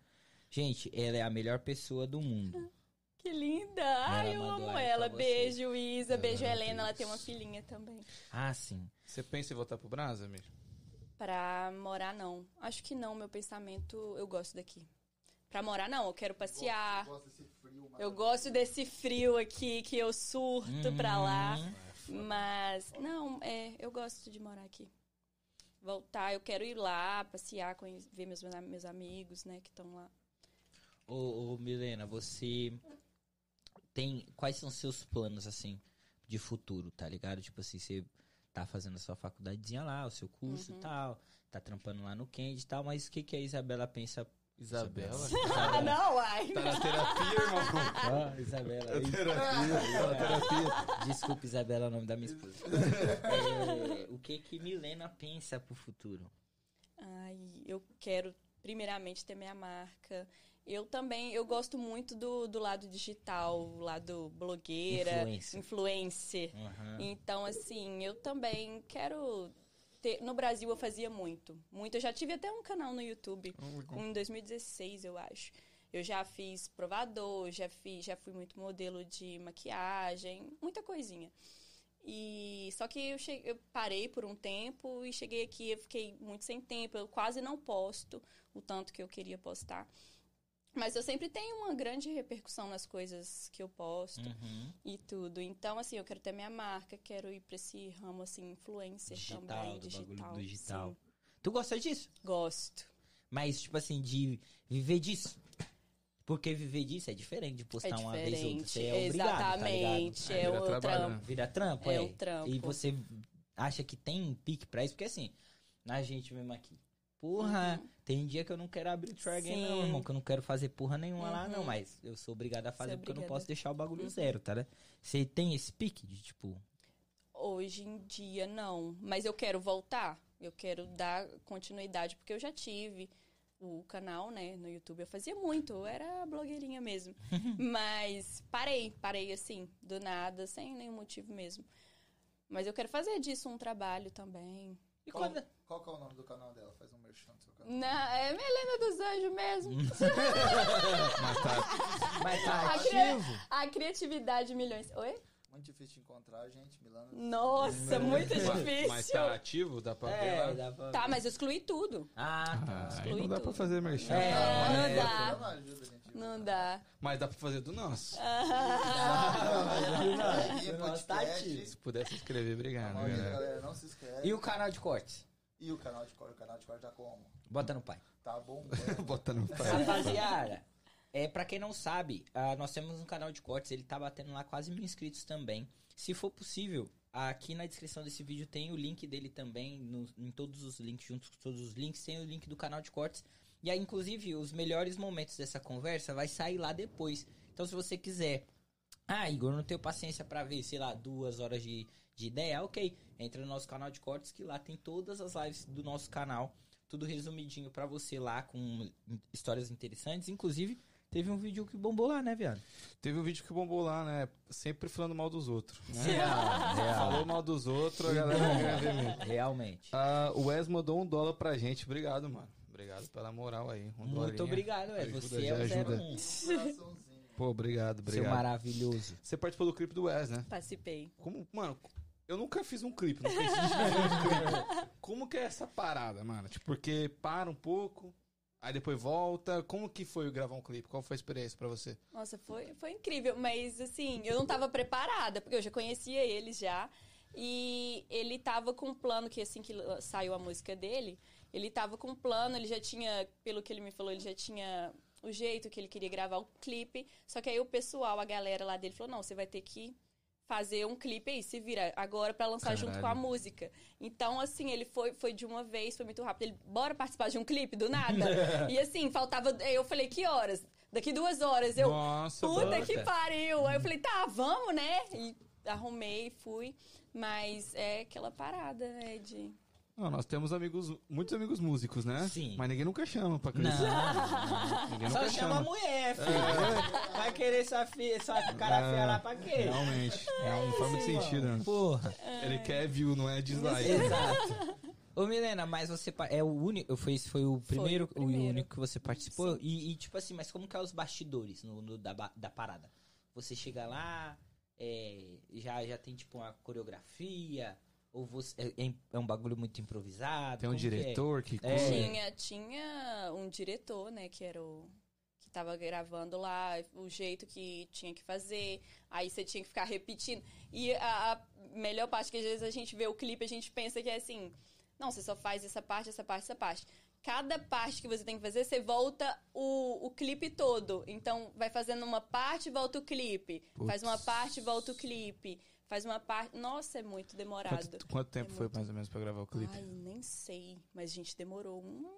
Gente, ela é a melhor pessoa do mundo. Linda! Ai, eu amo ela. Beijo, Isa. Beijo, Helena. Ela tem uma filhinha também. Ah, sim. Você pensa em voltar pro Brasa, mesmo? Pra morar, não. Acho que não. Meu pensamento, eu gosto daqui. Pra morar, não. Eu quero passear. Eu gosto desse frio, Eu gosto desse frio aqui, que eu surto pra lá. Uhum. Mas, não, é, eu gosto de morar aqui. Voltar, eu quero ir lá, passear, ver meus, meus amigos, né, que estão lá. Ô, ô, Milena, você tem. Quais são seus planos, assim, de futuro, tá ligado? Tipo assim, você tá fazendo a sua faculdadezinha lá, o seu curso Uhum. e tal, tá trampando lá no Candy e tal, mas o que, que a Isabela pensa. Isabela? Ah, não, ai. Tá na terapia, irmão? Ah, Isabela. Desculpa, Isabela, é o nome da minha esposa. É, o que que Milena pensa pro futuro? Ai, eu quero primeiramente ter minha marca. Eu também, eu gosto muito do, do lado digital, o lado blogueira, Influencer. influencer. Aham. Então, assim, eu também quero ter. No Brasil eu fazia muito. Muito. Eu já tive até um canal no YouTube. Em 2016, eu acho. Eu já fiz provador, já, fiz, já fui muito modelo de maquiagem, muita coisinha. E só que eu, cheguei, eu parei por um tempo e cheguei aqui, eu fiquei muito sem tempo, eu quase não posto o tanto que eu queria postar. Mas eu sempre tenho uma grande repercussão nas coisas que eu posto Uhum. e tudo. Então, assim, eu quero ter minha marca, quero ir pra esse ramo, assim, influencer Digital, também, do digital. digital. sim. Tu gosta disso? Gosto. Mas, tipo assim, de viver disso. Porque viver disso é diferente de postar É uma vez ou outra. diferente. Você é obrigado, Exatamente. Tá É, é vira o trampo. Vira trampo, É é. o trampo. E você acha que tem pique pra isso? Porque assim, a gente mesmo aqui. Porra, tem dia que eu não quero abrir o Try Game, não, Uhum. Irmão. Que eu não quero fazer porra nenhuma lá, não. Uhum. Mas eu sou obrigado a fazer é porque eu não posso deixar o bagulho Uhum. zero, tá, né? Você tem esse pique de tipo. Hoje em dia, não. Mas eu quero voltar. Eu quero dar continuidade, porque eu já tive o canal, né, no YouTube. Eu fazia muito, eu era blogueirinha mesmo. Mas parei, parei assim, do nada, sem nenhum motivo mesmo. Mas eu quero fazer disso um trabalho também. E quando. Qual que é o nome do canal dela? Faz um merchan do seu canal. Na, é Melena dos Anjos mesmo. Mas tá. Mas tá ativo. A criatividade milhões. Oi? Muito difícil de encontrar, gente. Milano. Nossa, muito difícil. Mas tá ativo? Dá pra ver É, lá? dá pra... Tá, mas eu excluí tudo. Ah, tá. Ah, não dá pra tudo. fazer merchan. É, não é, dá. Não ajuda, gente. Não dá. Mas dá pra fazer do nosso. Aí, Nossa, tá. Se puder se inscrever, obrigado, galera. galera, não se inscreve. E o canal de cortes? E o canal de corte? O canal de corte tá como? Bota no pai. Tá bom? Bota no pai. Rapaziada, é, pra quem não sabe, ah, nós temos um canal de cortes, ele tá batendo lá quase mil inscritos também. Se for possível, aqui na descrição desse vídeo tem o link dele também, no- em todos os links, junto com todos os links, tem o link do canal de cortes. E aí, inclusive, os melhores momentos dessa conversa vai sair lá depois. Então, se você quiser. Ah, Igor, não tenho paciência pra ver, sei lá, duas horas de, de ideia. Ok, entra no nosso canal de cortes que lá tem todas as lives do nosso canal. Tudo resumidinho pra você lá, com histórias interessantes. Inclusive, teve um vídeo que bombou lá, né, viado? Teve um vídeo que bombou lá, né? Sempre falando mal dos outros. Né? Real, real. Falou mal dos outros, a galera quer ver mesmo. Realmente. Ah, o Wes mandou um dólar pra gente. Obrigado, mano. Obrigado pela moral aí. Um Muito obrigado. Ajuda, Você é o ajuda. 01. Coraçãozinho. Pô, obrigado, Seu obrigado. maravilhoso. Você participou do clipe do Wes, né? Participei. Como, mano, eu nunca fiz um clipe, nunca fiz um clipe. Como que é essa parada, mano? Tipo, porque para um pouco, aí depois volta. Como que foi gravar um clipe? Qual foi a experiência pra você? Nossa, foi, foi incrível, mas assim, eu não tava preparada, porque eu já conhecia ele já. E ele tava com um plano que assim que saiu a música dele, ele tava com um plano, ele já tinha, pelo que ele me falou, ele já tinha o jeito que ele queria gravar o clipe. Só que aí o pessoal, a galera lá dele falou: "Não, você vai ter que fazer um clipe aí, se vira agora pra lançar junto com a Caralho. música". Então, assim, ele foi foi de uma vez, foi muito rápido. Ele, bora participar de um clipe do nada. e assim, faltava, eu falei: "Que horas?" Daqui duas horas eu Nossa, Puta que pariu! Aí eu falei, tá, vamos, né? E arrumei, fui. Mas é aquela parada, né? De. Não, nós temos amigos, muitos amigos músicos, né? Sim. Mas ninguém nunca chama pra crescer. não. Ninguém Só nunca chama a mulher, filho. Vai querer essa, fi... essa cara É, feia lá pra quê? Realmente. É, não faz muito sentido, né? Porra. Ele quer view, não é dislike. Exato. Ô, Milena, mas você pa- é o único. Foi, foi o primeiro, o primeiro. o único que você participou? E, e, tipo assim, mas como que é os bastidores no, no- da, ba- da parada? Você chega lá, é, já, já tem tipo uma coreografia? Ou você, é, é um bagulho muito improvisado? Tem um que é? diretor que, É. curte. Tinha, tinha um diretor, né? Que era o. Que tava gravando lá, o jeito que tinha que fazer. Aí você tinha que ficar repetindo. E a, a melhor parte que às vezes a gente vê o clipe, a gente pensa que é assim. Não, você só faz essa parte, essa parte, essa parte. Cada parte que você tem que fazer, você volta o, o clipe todo. Então, vai fazendo uma parte, volta o clipe. Faz uma parte, volta o clipe. Faz uma parte. Nossa, é muito demorado. Quanto, quanto tempo É foi muito. mais ou menos pra gravar o clipe? Ai, nem sei. Mas a gente demorou uma.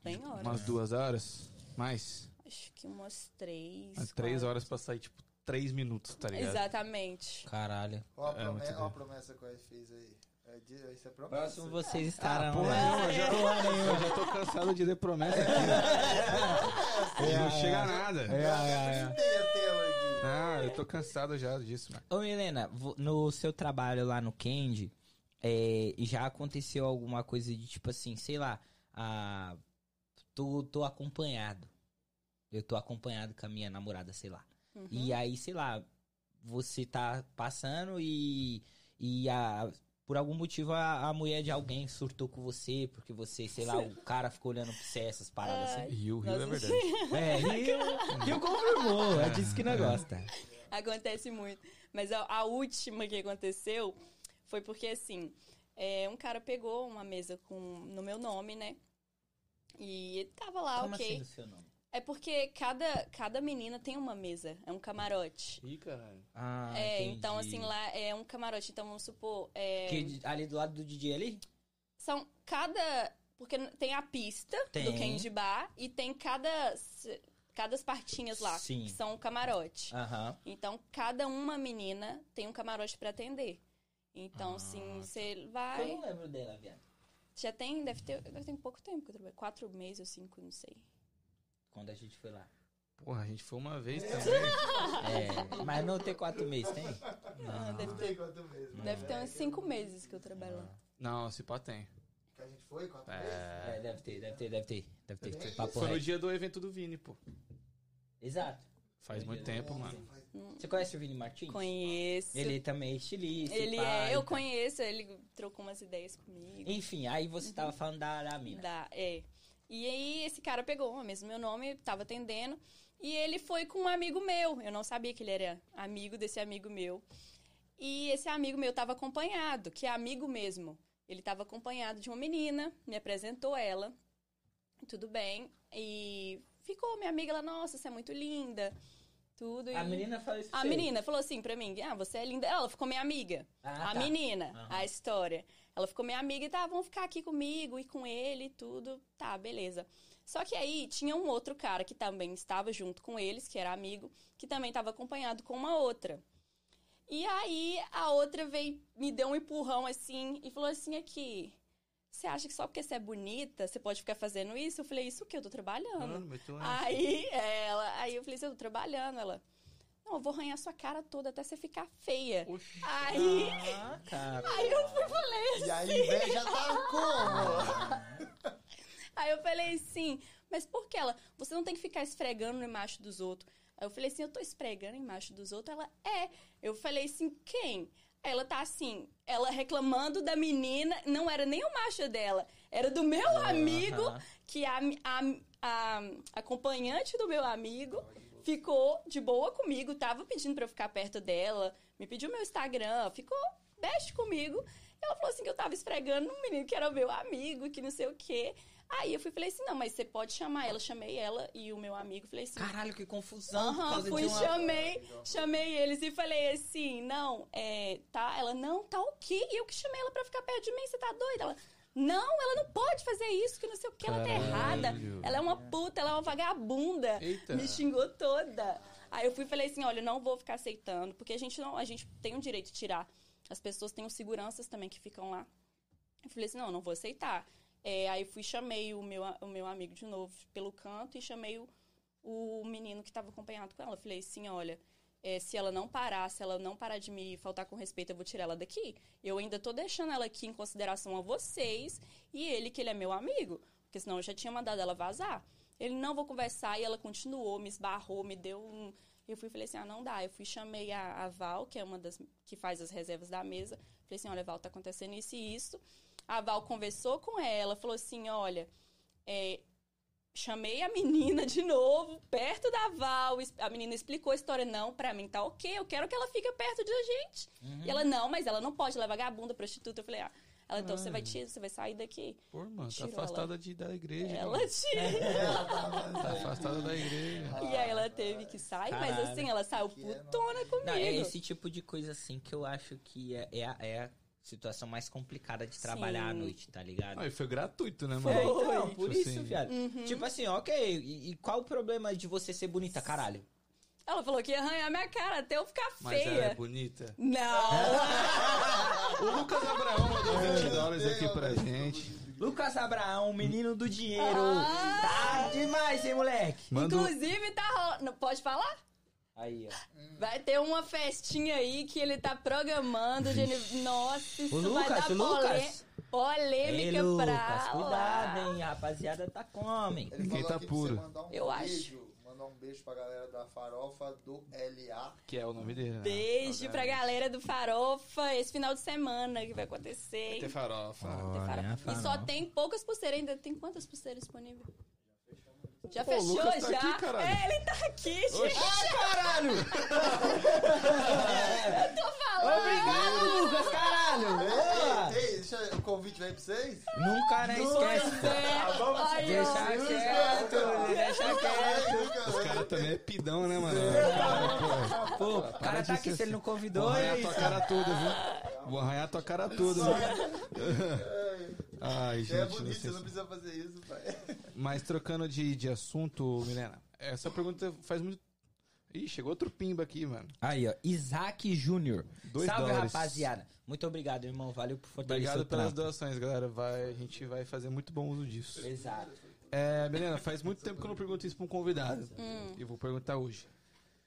Bem hora. Umas duas horas? Mais? Acho que umas três. Umas três quatro. horas pra sair, tipo, três minutos, tá ligado? Exatamente. Caralho. Qual a, É, prome- muito qual a promessa que o F fez aí? É, isso é promessa. Próximo vocês estarão. porra né? nenhuma, já, eu já tô cansado de ler promessa aqui. E não chega a nada. Eu a tela aqui. Ah, eu tô cansado já disso, mano. Ô, Milena, no seu trabalho lá no Candy, é, já aconteceu alguma coisa de tipo assim, sei lá, ah, tô, tô acompanhado. Eu tô acompanhado com a minha namorada, sei lá. Uhum. E aí, sei lá, você tá passando e. E a. Por algum motivo a, a mulher de alguém surtou com você, porque você, sei lá, o cara ficou olhando pra você, essas paradas assim. Rio, Rio é verdade. É, Rio, Rio confirmou, ela disse que não gosta. Acontece muito. Mas a, a última que aconteceu foi porque, assim, é, um cara pegou uma mesa com no meu nome, né? E ele tava lá, Como ok. assim do seu nome? É porque cada, cada menina tem uma mesa, é um camarote. Ih, caralho. Ah, é, entendi. então assim, lá é um camarote. Então vamos supor. É, Que ali do lado do DJ ali? São cada. Porque tem a pista Tem. do Candy Bar e tem cada. Cada partinhas lá, Sim. que são um camarote. Aham. Então, cada uma menina tem um camarote pra atender. Então, Ah, assim, você Eu vai. não lembro dela, viado. Já tem, deve ter. Deve ter pouco tempo que eu trabalhei. Quatro meses ou cinco, não sei. Quando a gente foi lá. Porra, a gente foi uma vez também. É, mas não tem quatro meses, tem? Deve, Não tem quanto mesmo. deve ter uns cinco meses que eu trabalho lá. Não, se pá tem. Que a gente foi, quatro vezes? É, deve ter, deve ter, deve ter. Deve ter. Foi no dia do evento do Vini, pô. Exato. Faz muito tempo, mano. Você conhece o Vini Martins? Conheço. Ele também é estilista. Ele pá, é, eu tal. conheço, ele trocou umas ideias comigo. Enfim, aí você tava falando da, da mina. Da, é. E aí esse cara pegou mesmo meu nome, tava atendendo, e ele foi com um amigo meu. Eu não sabia que ele era amigo desse amigo meu. E esse amigo meu tava acompanhado, que é amigo mesmo. Ele tava acompanhado de uma menina, me apresentou ela. Tudo bem. E ficou minha amiga lá, nossa, você é muito linda. Tudo. A e- menina falou isso A menina falou assim pra mim: Ah, você é linda. Ela ficou minha amiga. Ah, a tá. menina, Aham. a história. Ela ficou minha amiga e tá, vamos ficar aqui comigo e com ele e tudo. Tá, beleza. Só que aí tinha um outro cara que também estava junto com eles, que era amigo, que também estava acompanhado com uma outra. E aí a outra veio, me deu um empurrão assim e falou assim: aqui. Você acha que só porque você é bonita, você pode ficar fazendo isso? Eu falei, isso o quê? Eu tô trabalhando. Mano, meteu uma... Aí, ela, aí eu falei eu tô trabalhando. Ela, não, eu vou arranhar sua cara toda até você ficar feia. Oxi. Aí, Ah, cara. aí eu fui e falei, E a inveja tá como? aí eu falei assim, mas por que ela? Você não tem que ficar esfregando no macho dos outros. Aí eu falei assim, eu tô esfregando em macho dos outros? Ela, é. Eu falei assim, quem? Ela tá assim, ela reclamando da menina, não era nem o macho dela, era do meu amigo, que a, a, a acompanhante do meu amigo ficou de boa comigo, tava pedindo pra eu ficar perto dela, me pediu meu Instagram, ficou best comigo. Ela falou assim que eu tava esfregando um menino que era meu amigo, que não sei o quê. Aí eu fui falei assim, não, mas você pode chamar ela. Chamei ela e o meu amigo, falei assim... Caralho, que confusão. Aham, causa fui, de uma... chamei, chamei eles e falei assim, não, é, tá? Ela, não, tá ok. E eu que chamei ela pra ficar perto de mim, você tá doida? Ela, não, ela não pode fazer isso, que não sei o que, ela tá errada. Ela é uma puta, ela é uma vagabunda. Eita. Me xingou toda. Aí eu fui e falei assim, olha, não vou ficar aceitando, porque a gente não, a gente tem o direito de tirar. As pessoas têm os seguranças também que ficam lá. Eu falei assim, não, não vou aceitar. É, aí fui chamei o meu, o meu amigo de novo pelo canto e chamei o, o menino que estava acompanhado com ela. Eu falei assim, olha, é, se ela não parar, se ela não parar de me faltar com respeito, eu vou tirar ela daqui. Eu ainda tô deixando ela aqui em consideração a vocês e ele, que ele é meu amigo. Porque senão eu já tinha mandado ela vazar. Ele, não vou conversar, e ela continuou, me esbarrou, me deu um... Eu fui falei assim, ah, não dá. Eu fui chamei a, a Val, que é uma das... que faz as reservas da mesa. Falei assim, olha, Val, tá acontecendo isso e isso. A Val conversou com ela, falou assim, olha... é, chamei a menina de novo, perto da Val. A menina explicou a história. Não, pra mim tá ok, eu quero que ela fique perto da gente. E ela, não, mas ela não pode, ela é vagabunda, prostituta. Eu falei, ah, ela, então você vai tirar, você vai sair daqui. Pô, mano, tá afastada de, da igreja. Ela tira. Tá afastada da igreja. E aí ela teve que sair, mas Caralho. assim, ela saiu putona comigo. Não, é esse tipo de coisa assim que eu acho que é, é, a, é a situação mais complicada de trabalhar à Sim. noite, tá ligado? Ah, e foi gratuito, né, É, mano? então, Tipo por isso, assim. viado. Uhum. Tipo assim, ok, e, e qual o problema de você ser bonita, caralho? Ela falou que ia arranhar minha cara até eu ficar Mas ela é feia. bonita. Não! O Lucas Abraão mandou 20 dólares aqui pra gente. Lucas Abraão, menino do dinheiro. Ah! Tá demais, hein, moleque? Manda um- Inclusive, tá rolando. Pode falar? Aí, ó. Vai ter uma festinha aí que ele tá programando. De... Nossa, isso O vai Lucas, dar Lucas. polêmica Ei, Lucas, pra cuidado, hein? A rapaziada tá comem. Ele Ninguém tá puro. você mandar um Eu acho. beijo, mandar Mandar um beijo pra galera da farofa do LA. Que é o nome dele, né? Beijo pra galera do Farofa esse final de semana que vai acontecer. Vai ter farofa. Tem Olha, farofa. E só tem poucas pulseiras ainda. Tem quantas pulseiras disponíveis? Já Pô, fechou, Lucas tá já? aqui, caralho. é, ele tá aqui, gente. Caralho! Eu tô falando. Obrigado, Lucas, caralho! Ei, ei, deixa o convite vai pra vocês? Nunca, né? Esquece. É, aí, Deixa quieto, deixa quieto. Os caras também é pidão, né, mano? Pô, o cara tá aqui, se ele não Vou convidou, arranhar é tua cara toda, viu? Vou arranhar tua cara toda, viu? Ai, Você é gente, não bonito, você não precisa fazer isso, pai. Mas trocando de, de assunto, Milena, essa pergunta faz muito. Ih, chegou outro pimba aqui, mano. Aí, ó, Isaac Júnior. Dois Salve, dólares. rapaziada. Muito obrigado, irmão. Valeu por fortalecer Obrigado pelas doações, galera. Vai, a gente vai fazer muito bom uso disso. Exato. É, Milena, faz muito tempo que eu não pergunto isso pra um convidado. Hum. E eu vou perguntar hoje.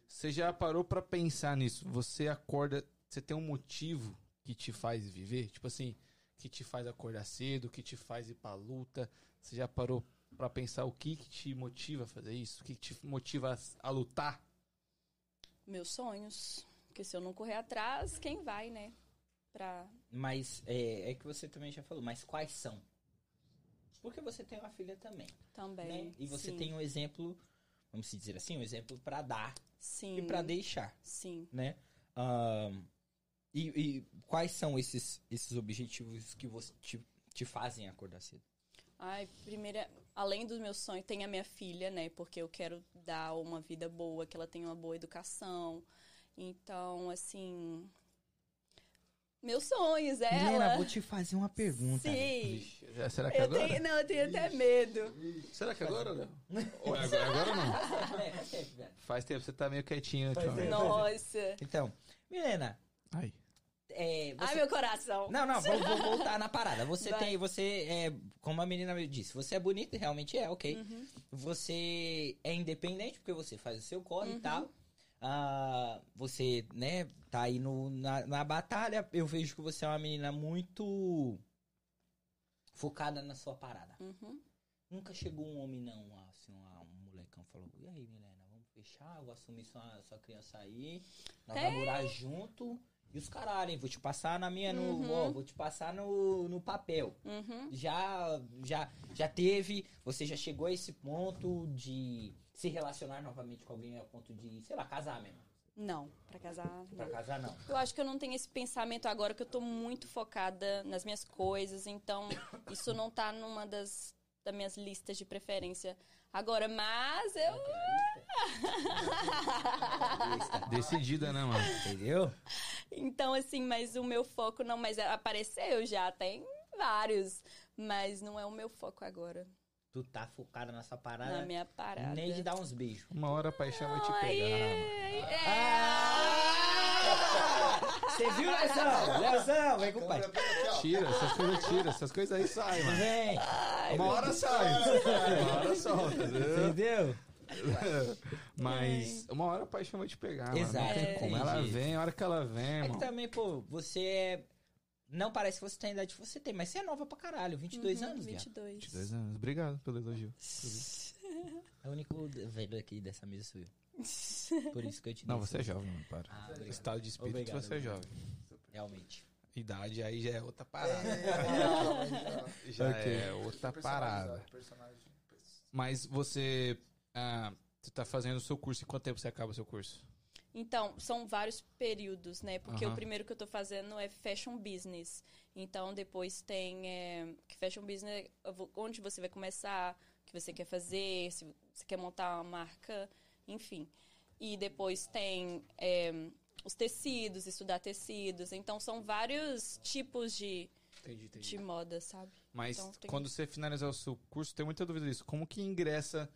Você já parou pra pensar nisso? Você acorda. Você tem um motivo que te faz viver? Tipo assim, que te faz acordar cedo, que te faz ir pra luta. Você já parou pra pensar o que, que te motiva a fazer isso? O que, que te motiva a, a lutar? Meus sonhos. Porque se eu não correr atrás, quem vai, né? Pra... Mas é, é que você também já falou, mas quais são? Porque você tem uma filha também, Também. né? E você sim. tem um exemplo, vamos dizer assim, um exemplo pra dar Sim. e pra deixar, Sim. né? Ahn, e, e quais são esses, esses objetivos que você te, te fazem acordar cedo? Ai, primeiro, além dos meus sonhos, tem a minha filha, né? Porque eu quero dar uma vida boa, que ela tenha uma boa educação. Então, assim. Meus sonhos, ela. Helena, vou te fazer uma pergunta. né? Sim. Vixe, será que Eu agora? tenho, não, eu tenho até medo. Será que agora, Léo? Ou é agora, não? É, faz tempo, você tá meio quietinho. Nossa. Então, Milena, Ai. É, você Ai, meu coração. Não, não, vou, vou voltar na parada. Você Vai. tem, você é, como a menina me disse, você é bonita, realmente é, ok. Uhum. Você é independente porque você faz o seu corre Uhum. e tal. Ah, você, né, tá aí no, na, na batalha. Eu vejo que você é uma menina muito focada na sua parada. Uhum. Nunca chegou um homem, não, assim, um, molecão falou, e aí, Milena, vamos fechar, eu vou assumir sua, sua criança aí, nós Tem. vamos morar junto. E os caralho, hein, vou te passar na minha, no, Uhum. ó, vou te passar no, no papel. Uhum. Já, já, já teve, você já chegou a esse ponto de se relacionar novamente com alguém a ponto de, sei lá, casar mesmo. Não, pra casar. Pra não. casar, não. Eu acho que eu não tenho esse pensamento agora que eu tô muito focada nas minhas coisas, então isso não tá numa das, das minhas listas de preferência agora, mas eu. Decidida, né, mano? Entendeu? Então, assim, mas o meu foco não, mas apareceu já, tem vários, mas não é o meu foco agora, Tu tá focada nessa parada. na minha parada. Nem de dar uns beijos. Uma hora a paixão vai te pegar. é, é. Ah! Você viu, Leozão? Leozão, vem com o pai. Tira, essas coisas tira, essas coisas aí saem, mano. Vem. Uma hora sai, uma hora solta, entendeu? Entendeu? Mas uma hora a paixão vai te pegar, mano. Não Exato. tem como. Ela vem, a hora que ela vem, É que também, pô, você é... Não parece que você tem a idade que você tem, mas você é nova pra caralho. 22 Uhum, anos, viado. 22. 22 anos. Obrigado pelo elogio. É o único velho aqui dessa mesa sou eu. Por isso que eu te Não, você é jovem, mano. Para. Ah. Estado de espírito, Obrigado, você é jovem. Realmente. Idade aí já é outra parada. É, Já Ok. é outra parada. Mas você. ah, você tá fazendo o seu curso. Em quanto tempo você acaba o seu curso? Então, são vários períodos, né? Porque Aham. o primeiro que eu tô fazendo é Fashion Business. Então, depois tem é, que Fashion Business, onde você vai começar, o que você quer fazer, se você quer montar uma marca, enfim. E depois tem é, os tecidos, estudar tecidos. Então, são vários tipos de, Entendi, entendi. de moda, sabe? Mas Então, tem- quando você finalizar o seu curso, tem muita dúvida disso. Como que ingressa?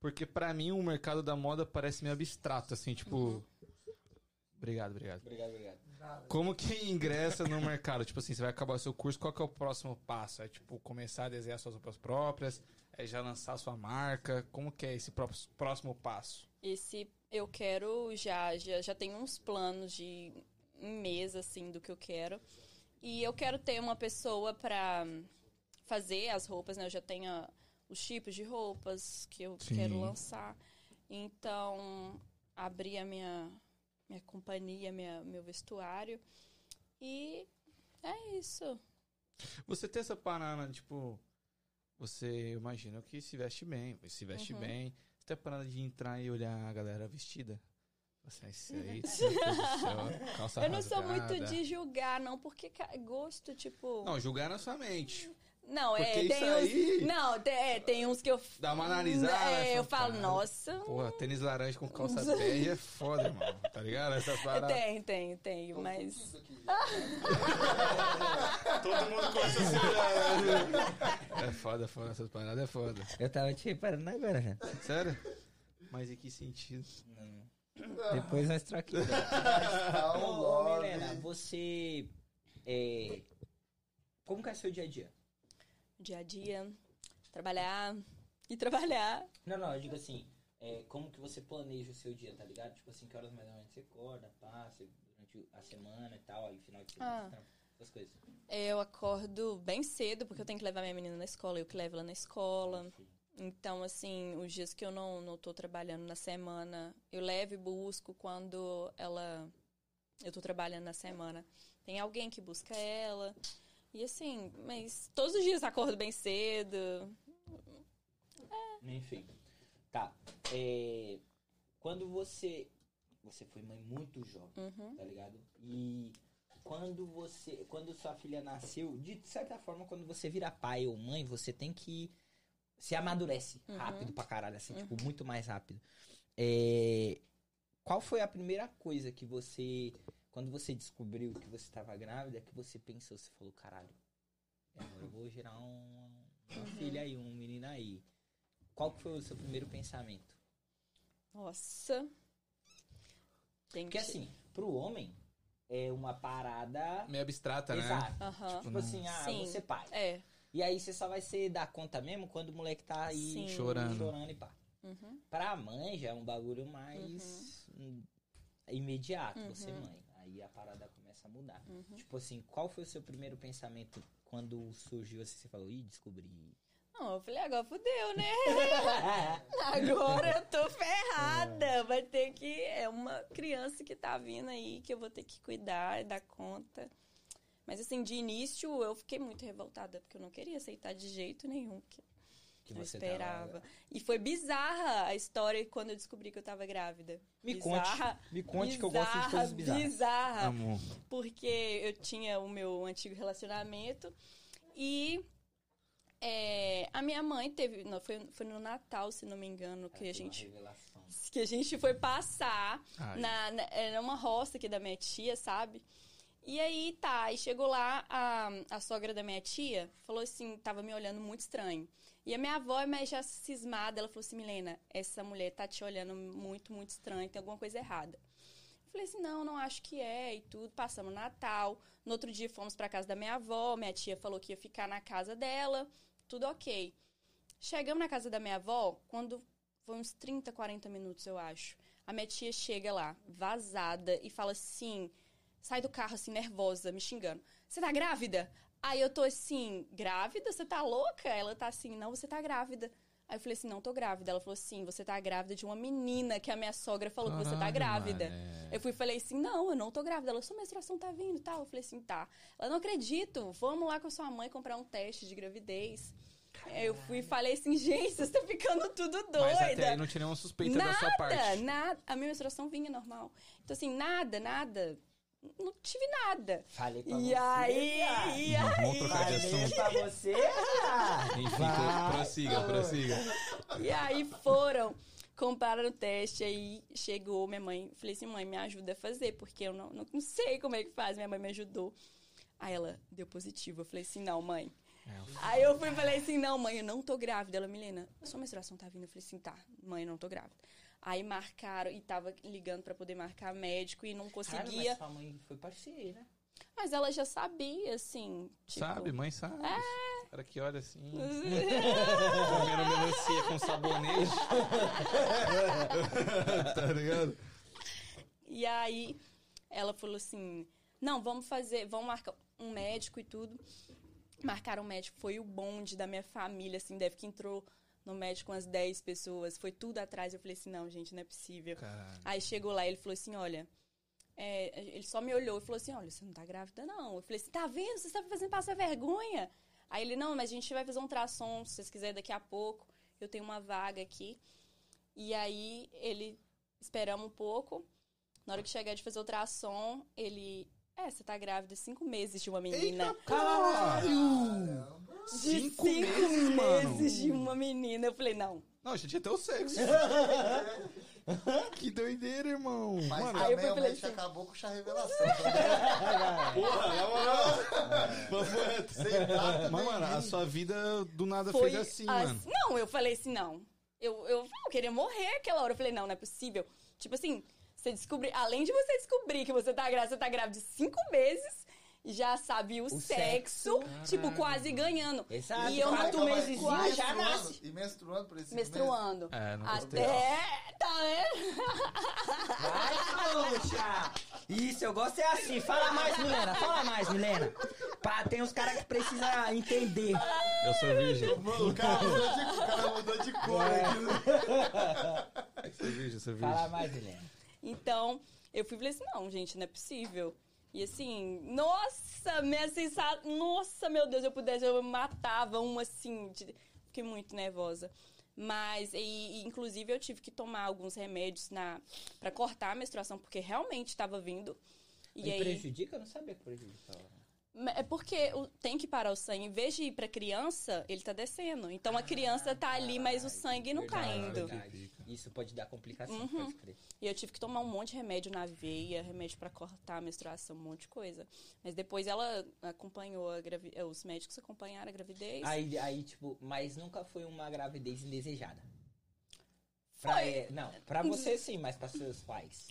Porque pra mim o mercado da moda parece meio abstrato, assim, tipo. Uhum. Obrigado, obrigado. Obrigado, obrigado. Como que ingressa no mercado? Tipo assim, você vai acabar o seu curso, qual que é o próximo passo? É tipo começar a desenhar suas roupas próprias? É já lançar sua marca? Como que é esse pró- próximo passo? Esse eu quero já, já, já tenho uns planos de um mês, assim, do que eu quero. E eu quero ter uma pessoa pra fazer as roupas, né? Eu já tenho a- os tipos de roupas que eu Sim. quero lançar. Então, abri a minha, minha companhia, minha, meu vestuário. E é isso. Você tem essa parada, tipo, você imagina que se veste bem, se veste Uhum. bem. Você tem a parada de entrar e olhar a galera vestida? Você, "Ah, isso aí, calça Eu não sou muito rasgada." de julgar, não, porque gosto, tipo. Não, julgar na sua mente. Não, é. Tem isso uns. aí- Não, tem, é, tem uns que eu. Dá uma analisada. É, eu falo, "Cara, nossa. Porra, tênis laranja com calça bege é foda, irmão. Tá ligado? Essas paradas. Tem, tem, tem, mas. Todo mundo começa a se. É foda, foda. Essas paradas é foda. Eu tava te reparando agora, já. Sério? Mas em que sentido? Depois nós troquemos. Tá Ô. Milena, você. É, como que é seu dia a dia? Dia a dia, trabalhar e trabalhar. Não, não, eu digo assim, é, como que você planeja o seu dia, tá ligado? Tipo assim, que horas mais ou menos você acorda, passa durante a semana e tal, aí final de semana, Ah. essas coisas. Eu acordo bem cedo, porque eu tenho que levar minha menina na escola, eu que levo ela na escola. Então, assim, os dias que eu não, não tô trabalhando na semana, eu levo e busco quando ela. Eu tô trabalhando na semana. Tem alguém que busca ela. E assim, mas todos os dias acordo bem cedo. Enfim. Tá. é, quando você. Você foi mãe muito jovem, Uhum. tá ligado? E quando você. Quando sua filha nasceu, de certa forma, quando você vira pai ou mãe, você tem que. Se amadurece Uhum. rápido pra caralho, assim, tipo, muito mais rápido. É, qual foi a primeira coisa que você. Quando você descobriu que você tava grávida, que você pensou, você falou, caralho, é, agora eu vou gerar um, uma filha aí, um menino aí. Qual que foi o seu primeiro pensamento? Nossa. Tem Porque que. assim, pro homem, é uma parada Meio abstrata, né? exata. Aham. Tipo assim, ah, Sim. você pai. É. E aí você só vai se dar conta mesmo quando o moleque tá aí Sim. Chorando. chorando e pá. Uhum. Pra mãe já é um bagulho mais hum, imediato, você Uhum. mãe. Aí a parada começa a mudar. Tipo assim, qual foi o seu primeiro pensamento quando surgiu assim, você falou, ih, descobri. Não, eu falei, agora fudeu, né? Agora eu tô ferrada. Vai ter que. É uma criança que tá vindo aí que eu vou ter que cuidar e dar conta. Mas assim, de início eu fiquei muito revoltada, porque eu não queria aceitar de jeito nenhum. Que que eu você esperava. tava- E foi bizarra a história quando eu descobri que eu tava grávida. Me bizarra, conte, me conte que eu gosto de coisas bizarras. Bizarra Amo. porque eu tinha o meu antigo relacionamento e é, a minha mãe teve, não, foi, foi no Natal, se não me engano, que a gente que a gente foi passar Ai. na, na- era uma roça aqui da minha tia, sabe? E aí tá, e chegou lá a, a sogra da minha tia, falou assim, tava me olhando muito estranho. E a minha avó, mas já cismada, ela falou assim, Milena, essa mulher tá te olhando muito, muito estranho, tem alguma coisa errada. Eu falei assim, não, não acho que é, e tudo. Passamos Natal. No outro dia fomos pra casa da minha avó, minha tia falou que ia ficar na casa dela, tudo ok. Chegamos na casa da minha avó, quando foi uns 30, 40 minutos, eu acho. A minha tia chega lá, vazada, e fala assim: sai do carro, assim, nervosa, me xingando. Você tá grávida? Aí eu tô assim, grávida? Você tá louca? Ela tá assim, não, você tá grávida. Aí eu falei assim, não tô grávida. Ela falou assim, você tá grávida de uma menina que a minha sogra falou que você tá Caralho, grávida. mané. Eu fui falei assim, não, eu não tô grávida. Ela, sua menstruação tá vindo e tal. Eu falei assim, tá. Ela, não acredito, vamos lá com a sua mãe comprar um teste de gravidez. Aí Eu fui e falei assim, gente, vocês estão ficando tudo doida. Mas até aí não tinha nenhuma suspeita da sua Nada, parte. nada. A minha menstruação vinha normal. Então, assim, nada, nada. Não tive nada. Falei pra E você. aí, e aí. Vamos trocar de Falei assunto. pra você. Enfim, Vai. prossiga, prossiga. E aí foram, compraram o teste, aí chegou minha mãe. Falei assim, mãe, me ajuda a fazer, porque eu não, não, não sei como é que faz. Minha mãe me ajudou. Aí ela deu positivo. Eu falei assim, não, mãe. Aí eu fui e falei assim, não, mãe, eu não tô grávida. Ela, Milena, sua menstruação tá vindo? Eu falei assim, tá, mãe, eu não tô grávida. Aí marcaram e tava ligando pra poder marcar médico e não conseguia. mas sua mãe foi parceira. Mas ela já sabia, assim. Tipo, Sabe, mãe sabe. É. Cara que olha assim. comendo melancia com sabonete. tá ligado? E aí ela falou assim: não, vamos fazer, vamos marcar um médico e tudo. Marcaram um médico, foi o bonde da minha família, assim, deve que entrou no médico umas 10 pessoas, foi tudo atrás. Eu falei assim, não, gente, não é possível. Caralho. Aí chegou lá, ele falou assim, olha, é, ele só me olhou e falou assim, olha, você não tá grávida não. Eu falei assim, tá vendo? Você tá me fazendo passar vergonha. Aí ele, não, mas a gente vai fazer um ultrassom, se vocês quiserem daqui a pouco. Eu tenho uma vaga aqui. E aí ele, esperamos um pouco. Na hora que chegar de fazer o ultrassom, ele, é, você tá grávida cinco meses de uma menina. Caralho! De Cinco meses, mano. de uma menina. Eu falei, não. Não, a gente ia ter o sexo. que doideira, irmão. Mas Mano, Aí eu também o falei médico assim- acabou com chá revelação. tá porra, na moral. Data, Mas, mano, a sua vida do nada Foi fez assim, as- mano. Não, eu falei assim, não. Eu, eu, eu queria morrer aquela hora. Eu falei, não, não é possível. Tipo assim, você descobrir, além de você descobrir que você tá grávida, você tá grávida de cinco meses, já sabe o, sexo, sexo. tipo, quase ganhando. Exato. E eu não aí, meses e já menstruando? nasce. E menstruando por esse menstruando. É, não gostei. Até, tá vendo? Vai, trouxa! Isso, eu gosto é assim. Fala mais, Milena. Fala mais, Milena. Pá, tem uns caras que precisam entender. Eu sou virgem. O cara mudou de, o cara mudou de cor É. né? Eu sou virgem, eu sou virgem. Fala mais, Milena. Então, eu fui e falei assim, não, gente, não é possível. E assim, nossa, minha sensação, nossa, meu Deus, eu pudesse, eu matava um assim, de- fiquei muito nervosa. Mas, e, e, inclusive, eu tive que tomar alguns remédios na para cortar a menstruação, porque realmente estava vindo. E Me aí, prejudica? Eu não sabia que prejudicava. É porque o- tem que parar o sangue. Em vez de ir pra criança, ele tá descendo. Então a criança tá ali, mas o sangue não tá indo. verdade. Isso pode dar complicação, Uhum. pode crer. E eu tive que tomar um monte de remédio na veia, remédio pra cortar a menstruação, um monte de coisa. Mas depois ela acompanhou a gravi... eh, os médicos acompanharam a gravidez. Aí, aí, tipo, mas nunca foi uma gravidez indesejada. Pra, Foi. é, não, pra você sim, mas pra seus pais.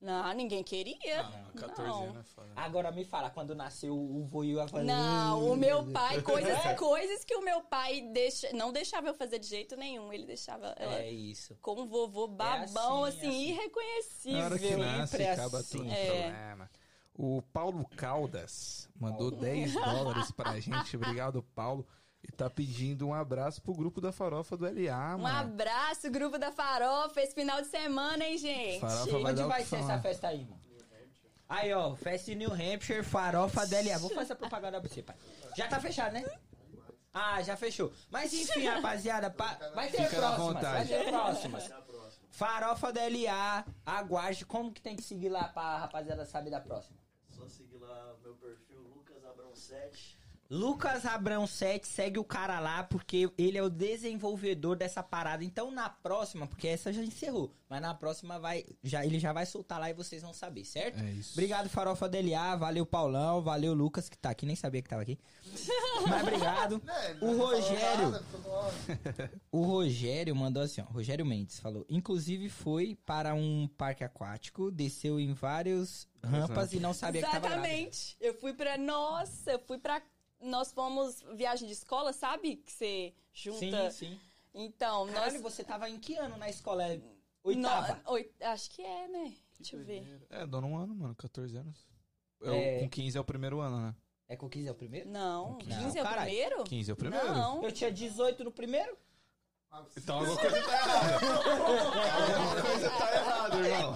Não, ninguém queria. Não, 14 Não. anos é foda. Agora me fala, quando nasceu o vô e eu falei. Não, o meu pai, coisas, coisas que o meu pai deixa, não deixava eu fazer de jeito nenhum. Ele deixava ela É isso. com um vovô babão, assim, assim, assim. irreconhecível. Na hora que nasce, acaba assim. tudo. É. Problema. O Paulo Caldas mandou 10 dólares pra gente. Obrigado, Paulo. E tá pedindo um abraço pro grupo da farofa do LA, Um mano. abraço, grupo da Farofa, esse final de semana, hein, gente? Farofa vai Onde vai ser falar. essa festa aí, mano? Aí, ó, festa em New Hampshire, farofa DLA. Vou fazer a propaganda pra você, pai. Já tá fechado, né? Ah, já fechou. Mas enfim, rapaziada, pa- vai ter Fica na próximas, vai ter próximas. Farofa DLA, aguarde. Como que tem que seguir lá pra rapaziada saber da próxima? Só seguir lá meu perfil, Lucas Abrão 7. Lucas Abrão 7, segue o cara lá, porque ele é o desenvolvedor dessa parada. Então, na próxima, porque essa já encerrou, mas na próxima vai, já, ele já vai soltar lá e vocês vão saber, certo? É isso. Obrigado, Farofa DLA, valeu, Paulão, valeu, Lucas, que tá aqui, nem sabia que tava aqui. Mas obrigado. O não falou Rogério, nada, o Rogério mandou assim, ó, Rogério Mendes falou, inclusive foi para um parque aquático, desceu em várias rampas e não sabia que tava. Exatamente. Eu fui pra. Nossa, eu fui pra. Nós fomos viagem de escola, sabe? Que você junta. Sim, sim. Então, Caralho, nós. você tava em que ano na escola? É Oitava? No- oit- Acho que é, né? Deixa eu ver. É, dona um ano, mano, 14 anos. É, É. o- Com 15 é o primeiro ano, né? É com 15 é o primeiro? Não, Não, 15 é o primeiro? 15 é o primeiro. Não. Eu tinha 18 no primeiro? Então alguma coisa tá errada. alguma coisa tá errada, irmão.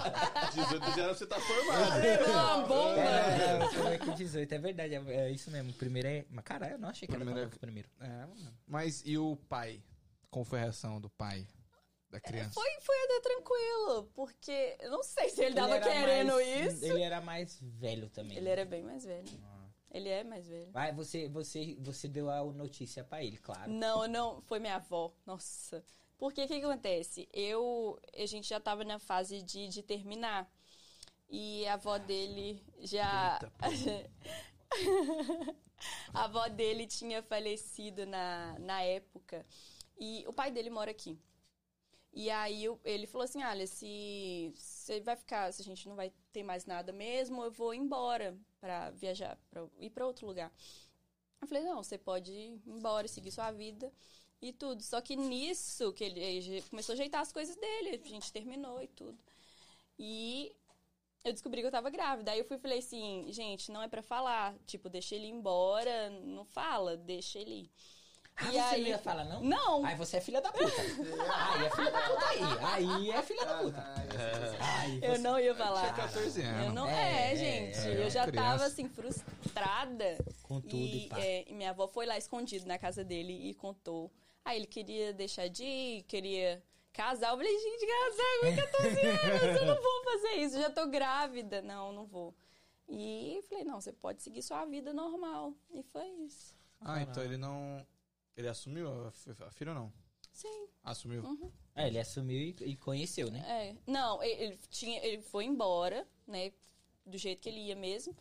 18 de ano você tá formado. Era uma bomba. É, eu falei com 18, é verdade, é, é isso mesmo. O primeiro é. Mas caralho, eu não achei que Primeiro era é- o primeiro. É, mano. Mas e o pai? Como foi a reação do pai da criança? Foi, foi até tranquilo, porque eu não sei se ele tava era querendo mais- isso. Ele era mais velho também. Ele era bem mais velho. Ele é mais velho. Vai, você, você, você deu a notícia pra ele, claro. Não, não, foi minha avó. Nossa. Porque o que, que acontece? Eu, a gente já tava na fase de, de terminar. E a avó dele já. a avó dele tinha falecido na, na época. E o pai dele mora aqui. E aí eu- ele falou assim: olha, se você vai ficar, se a gente não vai ter mais nada mesmo, eu vou embora pra viajar, pra ir pra outro lugar. Eu falei, não, você pode ir embora, seguir sua vida e tudo. Só que nisso que ele, começou a ajeitar as coisas dele, a gente terminou e tudo. E eu descobri que eu tava grávida. Aí eu fui falei assim, gente, não é pra falar. Tipo, deixa ele ir embora, não fala, deixa ele ir. Ah, E você aí- não ia falar, não? Não! Aí você é filha da puta. aí é filha da puta aí. Aí é filha da puta. Aí Eu você- não ia falar. Tinha 14 anos. Eu não, É, é, é, gente. é, eu já criança. tava assim, frustrada. Com tudo e, E, pá. é, e minha avó foi lá escondido na casa dele e contou. Aí ele queria deixar de ir, queria casar. Eu falei, gente, casar com 14 anos, eu não vou fazer isso, já tô grávida. Não, não vou. E falei, não, você pode seguir sua vida normal. E foi isso. Ah, então ele não. Ele assumiu a, a filha ou não? Sim. Assumiu. É, ele assumiu e, e conheceu, né? É. Não, ele, ele tinha, ele foi embora, né? Do jeito que ele ia mesmo.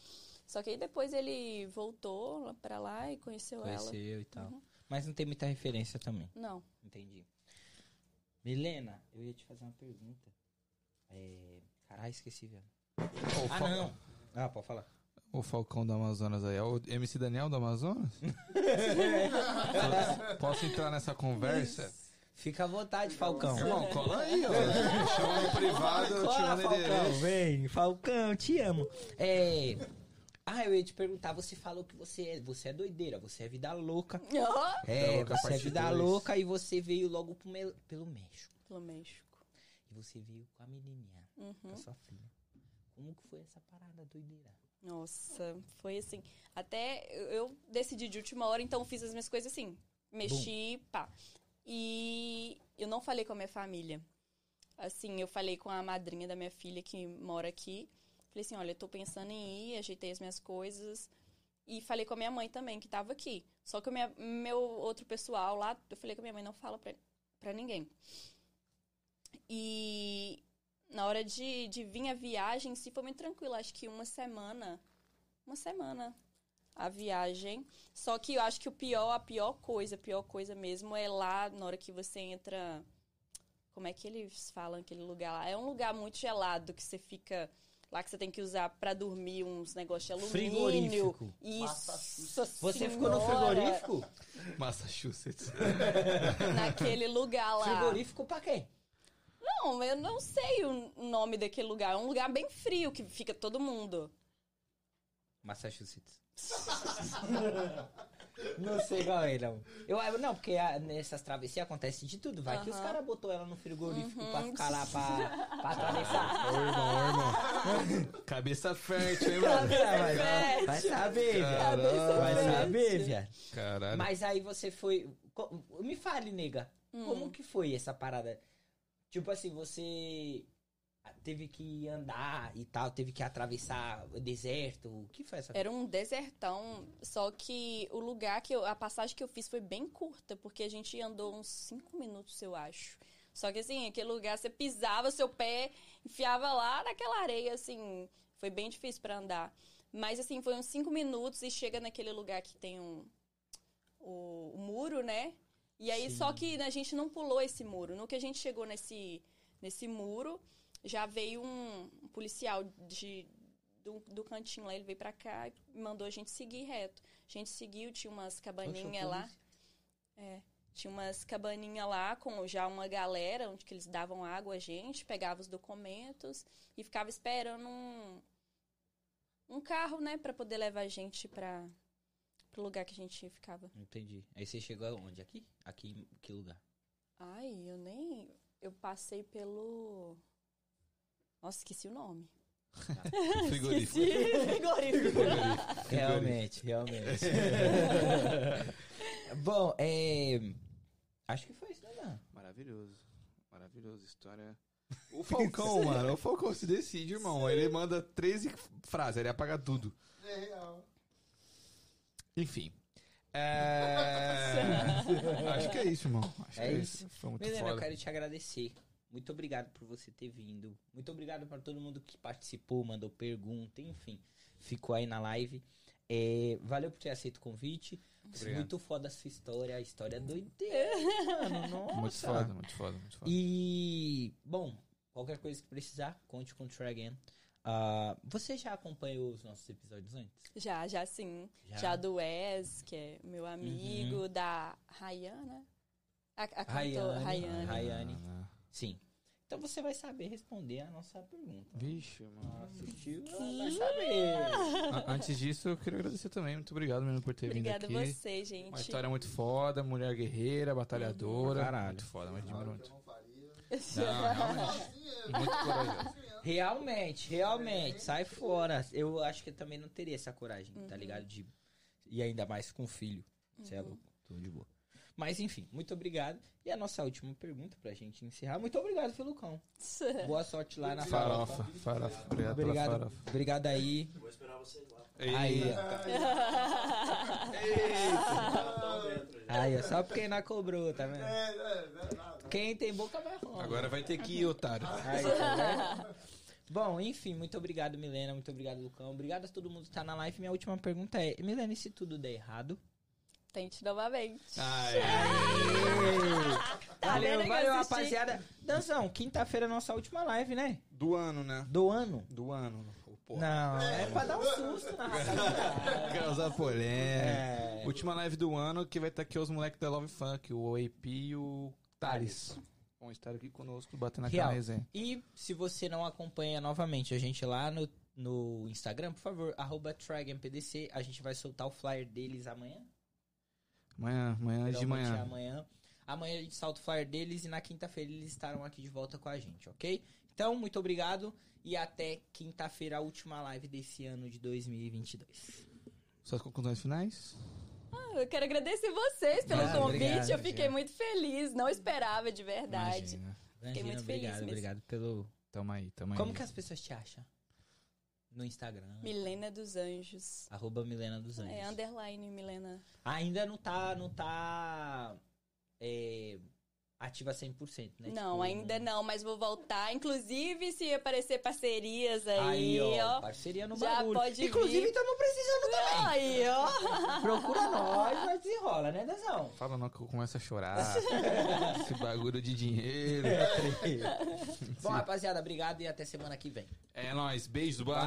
Só que aí depois ele voltou pra lá e conheceu, ela. Conheceu e tal. Uhum. Mas não tem muita referência também. Não. Entendi. Milena, eu ia te fazer uma pergunta. É... Caralho, esqueci, velho. Ô, Ah, não. Ah, pode falar. O Falcão do Amazonas aí. É o MC Daniel do Amazonas? Posso entrar nessa conversa? Fica à vontade, Falcão. Irmão, cola aí, ó. Chama no privado, eu te Cola, mando Falcão, endereço. vem. Falcão, te amo. É... Ah, eu ia te perguntar, você falou que você é, você é doideira, você é vida louca. Ó, É, louca, você é parte vida dois. louca e você veio logo pro Mel- pelo México. Pelo México. E você veio com a menininha, com Uhum. a sua filha. Como que foi essa parada doideira? Nossa, foi assim. Até eu- decidi de última hora, então fiz as minhas coisas assim. Mexi, pá. E eu não falei com a minha família. Assim, eu falei com a madrinha da minha filha que mora aqui. Falei assim, olha, eu tô pensando em ir, ajeitei as minhas coisas. E falei com a minha mãe também, que tava aqui. Só que o minha- meu outro pessoal lá, eu falei com a minha mãe, não fala pra, pra ninguém. E na hora de, de vir a viagem, em si foi muito tranquilo. Acho que uma semana. Uma semana a viagem. Só que eu acho que o pior, a pior coisa, a pior coisa mesmo é lá na hora que você entra. Como é que eles falam aquele lugar lá? É um lugar muito gelado que você fica. Lá que você tem que usar pra dormir uns negócios de alumínio. Frigorífico. Isso. Você ficou no frigorífico? Massachusetts. Naquele lugar lá. Frigorífico pra quem? Não, eu não sei o nome daquele lugar. É um lugar bem frio que fica todo mundo. Massachusetts. não sei qual é, não. Eu, não, porque a- nessas travessias acontece de tudo. Vai que os caras botou ela no frigorífico Uhum. pra ficar lá pra, pra atravessar. Ô, irmão, irmão. Cabeça fértil, hein, mano? vai, vai, vai saber. Caralho. Vai saber, viado. Caralho. Mas aí você foi. Me fale, nega. Hum. Como que foi essa parada? Tipo assim, você teve que andar e tal, teve que atravessar deserto. O que foi essa Era um desertão, só que o lugar que eu, a passagem que eu fiz foi bem curta, porque a gente andou uns cinco minutos, eu acho. Só que assim, aquele lugar você pisava, seu pé enfiava lá naquela areia, assim, foi bem difícil pra andar. Mas assim, foi uns cinco minutos e chega naquele lugar que tem um o, o muro, né? E aí, Sim. só que a gente não pulou esse muro. No que a gente chegou nesse, nesse muro, já veio um, um policial de, do, do cantinho lá, ele veio pra cá e mandou a gente seguir reto. A gente seguiu, tinha umas cabaninhas lá. É, tinha umas cabaninhas lá com já uma galera, onde que eles davam água a gente, pegava os documentos e ficava esperando um, um carro, né, pra poder levar a gente pra, pro lugar que a gente ficava. Entendi. Aí você chegou aonde? Aqui? Aqui em que lugar? Ai, eu nem. Eu passei pelo. Nossa, esqueci o nome. Frigorífico. Realmente, realmente. Bom, é. Acho que foi isso, né, mano? Maravilhoso. Maravilhoso. História. O Falcão, mano. O Falcão se decide, irmão. Ele manda 13 frases, ele apaga tudo. É real. Enfim. É... Acho que é isso, irmão. Acho É que é isso. isso. Foi muito Milena, eu quero te agradecer. Muito obrigado por você ter vindo. Muito obrigado para todo mundo que participou, mandou pergunta, enfim, ficou aí na live. É, valeu por ter aceito o convite. Obrigado. Muito foda a sua história, a história é doideira, mano. Nossa. Muito foda, muito foda, muito foda. E, bom, qualquer coisa que precisar, conte com o Try Again. Ah, você já acompanhou os nossos episódios antes? Já, já sim. Já? Já, do Wes, que é meu amigo, da Rayana. A, a cantora Rayane. Rayane. Rayane. Sim. Então você vai saber responder a nossa pergunta. Vixe, mano. Assistiu, vai saber. A- Antes disso, eu queria agradecer também. Muito obrigado mesmo por ter Obrigada a vindo aqui. você, gente. Uma história muito foda, mulher guerreira, batalhadora. Caralho. Muito foda, mas Eu muito. não. Não. Muito corajoso. Realmente, realmente, sai fora. Eu acho que eu também não teria essa coragem, tá ligado? De... E ainda mais com filho. Você é louco, tô de boa. Mas enfim, muito obrigado. E a nossa última pergunta pra gente encerrar. Muito obrigado, Felucão. Boa sorte lá na farofa. Farofa, farofa. Obrigado, pela Obrigado, farofa. obrigado aí. Vou esperar vocês lá. Aí, Ei, ó. Tá dentro já. Aí, ó. Só porque ainda cobrou, tá vendo? É, é, é, nada. Quem tem boca vai rolar. Agora vai ter que ir, otário. Aí, tá vendo? Bom, enfim, muito obrigado, Milena. Muito obrigado, Lucão. Obrigado a todo mundo que tá na live. Minha última pergunta é: Milena, e se tudo der errado? Tente novamente. Ai, Tá valeu, valeu, rapaziada. Danzão, quinta-feira é nossa última live, né? do ano, né? Do ano. Do ano. Porra. Não, é pra dar um susto na rapaziada. Causar polêmica. É. Última live do ano que vai estar aqui os moleques da Love Funk, o AP e o Thales. Vão estar aqui conosco, batendo aquela Real. resenha. E se você não acompanha novamente a gente lá no, no Instagram, por favor, arroba TryGamePDC. A gente vai soltar o flyer deles amanhã. Amanhã, amanhã de é manhã. amanhã. Amanhã a gente solta o flyer deles e na quinta-feira eles estarão aqui de volta com a gente, ok? Então, muito obrigado e até quinta-feira, a última live desse ano de 2022. Suas conclusões finais? Ah, Eu quero agradecer vocês pelo Ah, convite. obrigado, eu fiquei muito feliz. Não esperava de verdade. Imagina. Imagina, muito feliz obrigado, mesmo. obrigado pelo... Tamo aí, tamo aí. Como que as pessoas te acham? No Instagram. Milena dos Anjos. Arroba Milena dos Anjos. É, underline Milena. Ainda não tá, não tá é, ativa 100%, né? não, Tipo, ainda não, mas vou voltar. Inclusive, se aparecer parcerias aí, Aí, ó, ó. parceria no já bagulho. pode Inclusive, estamos precisando também. Aí, ó. Procura nós, nós desenrola, né, Dezão? Fala não que eu começo a chorar. Esse bagulho de dinheiro. Bom, rapaziada, obrigado e até semana que vem. É nóis, beijo do bar.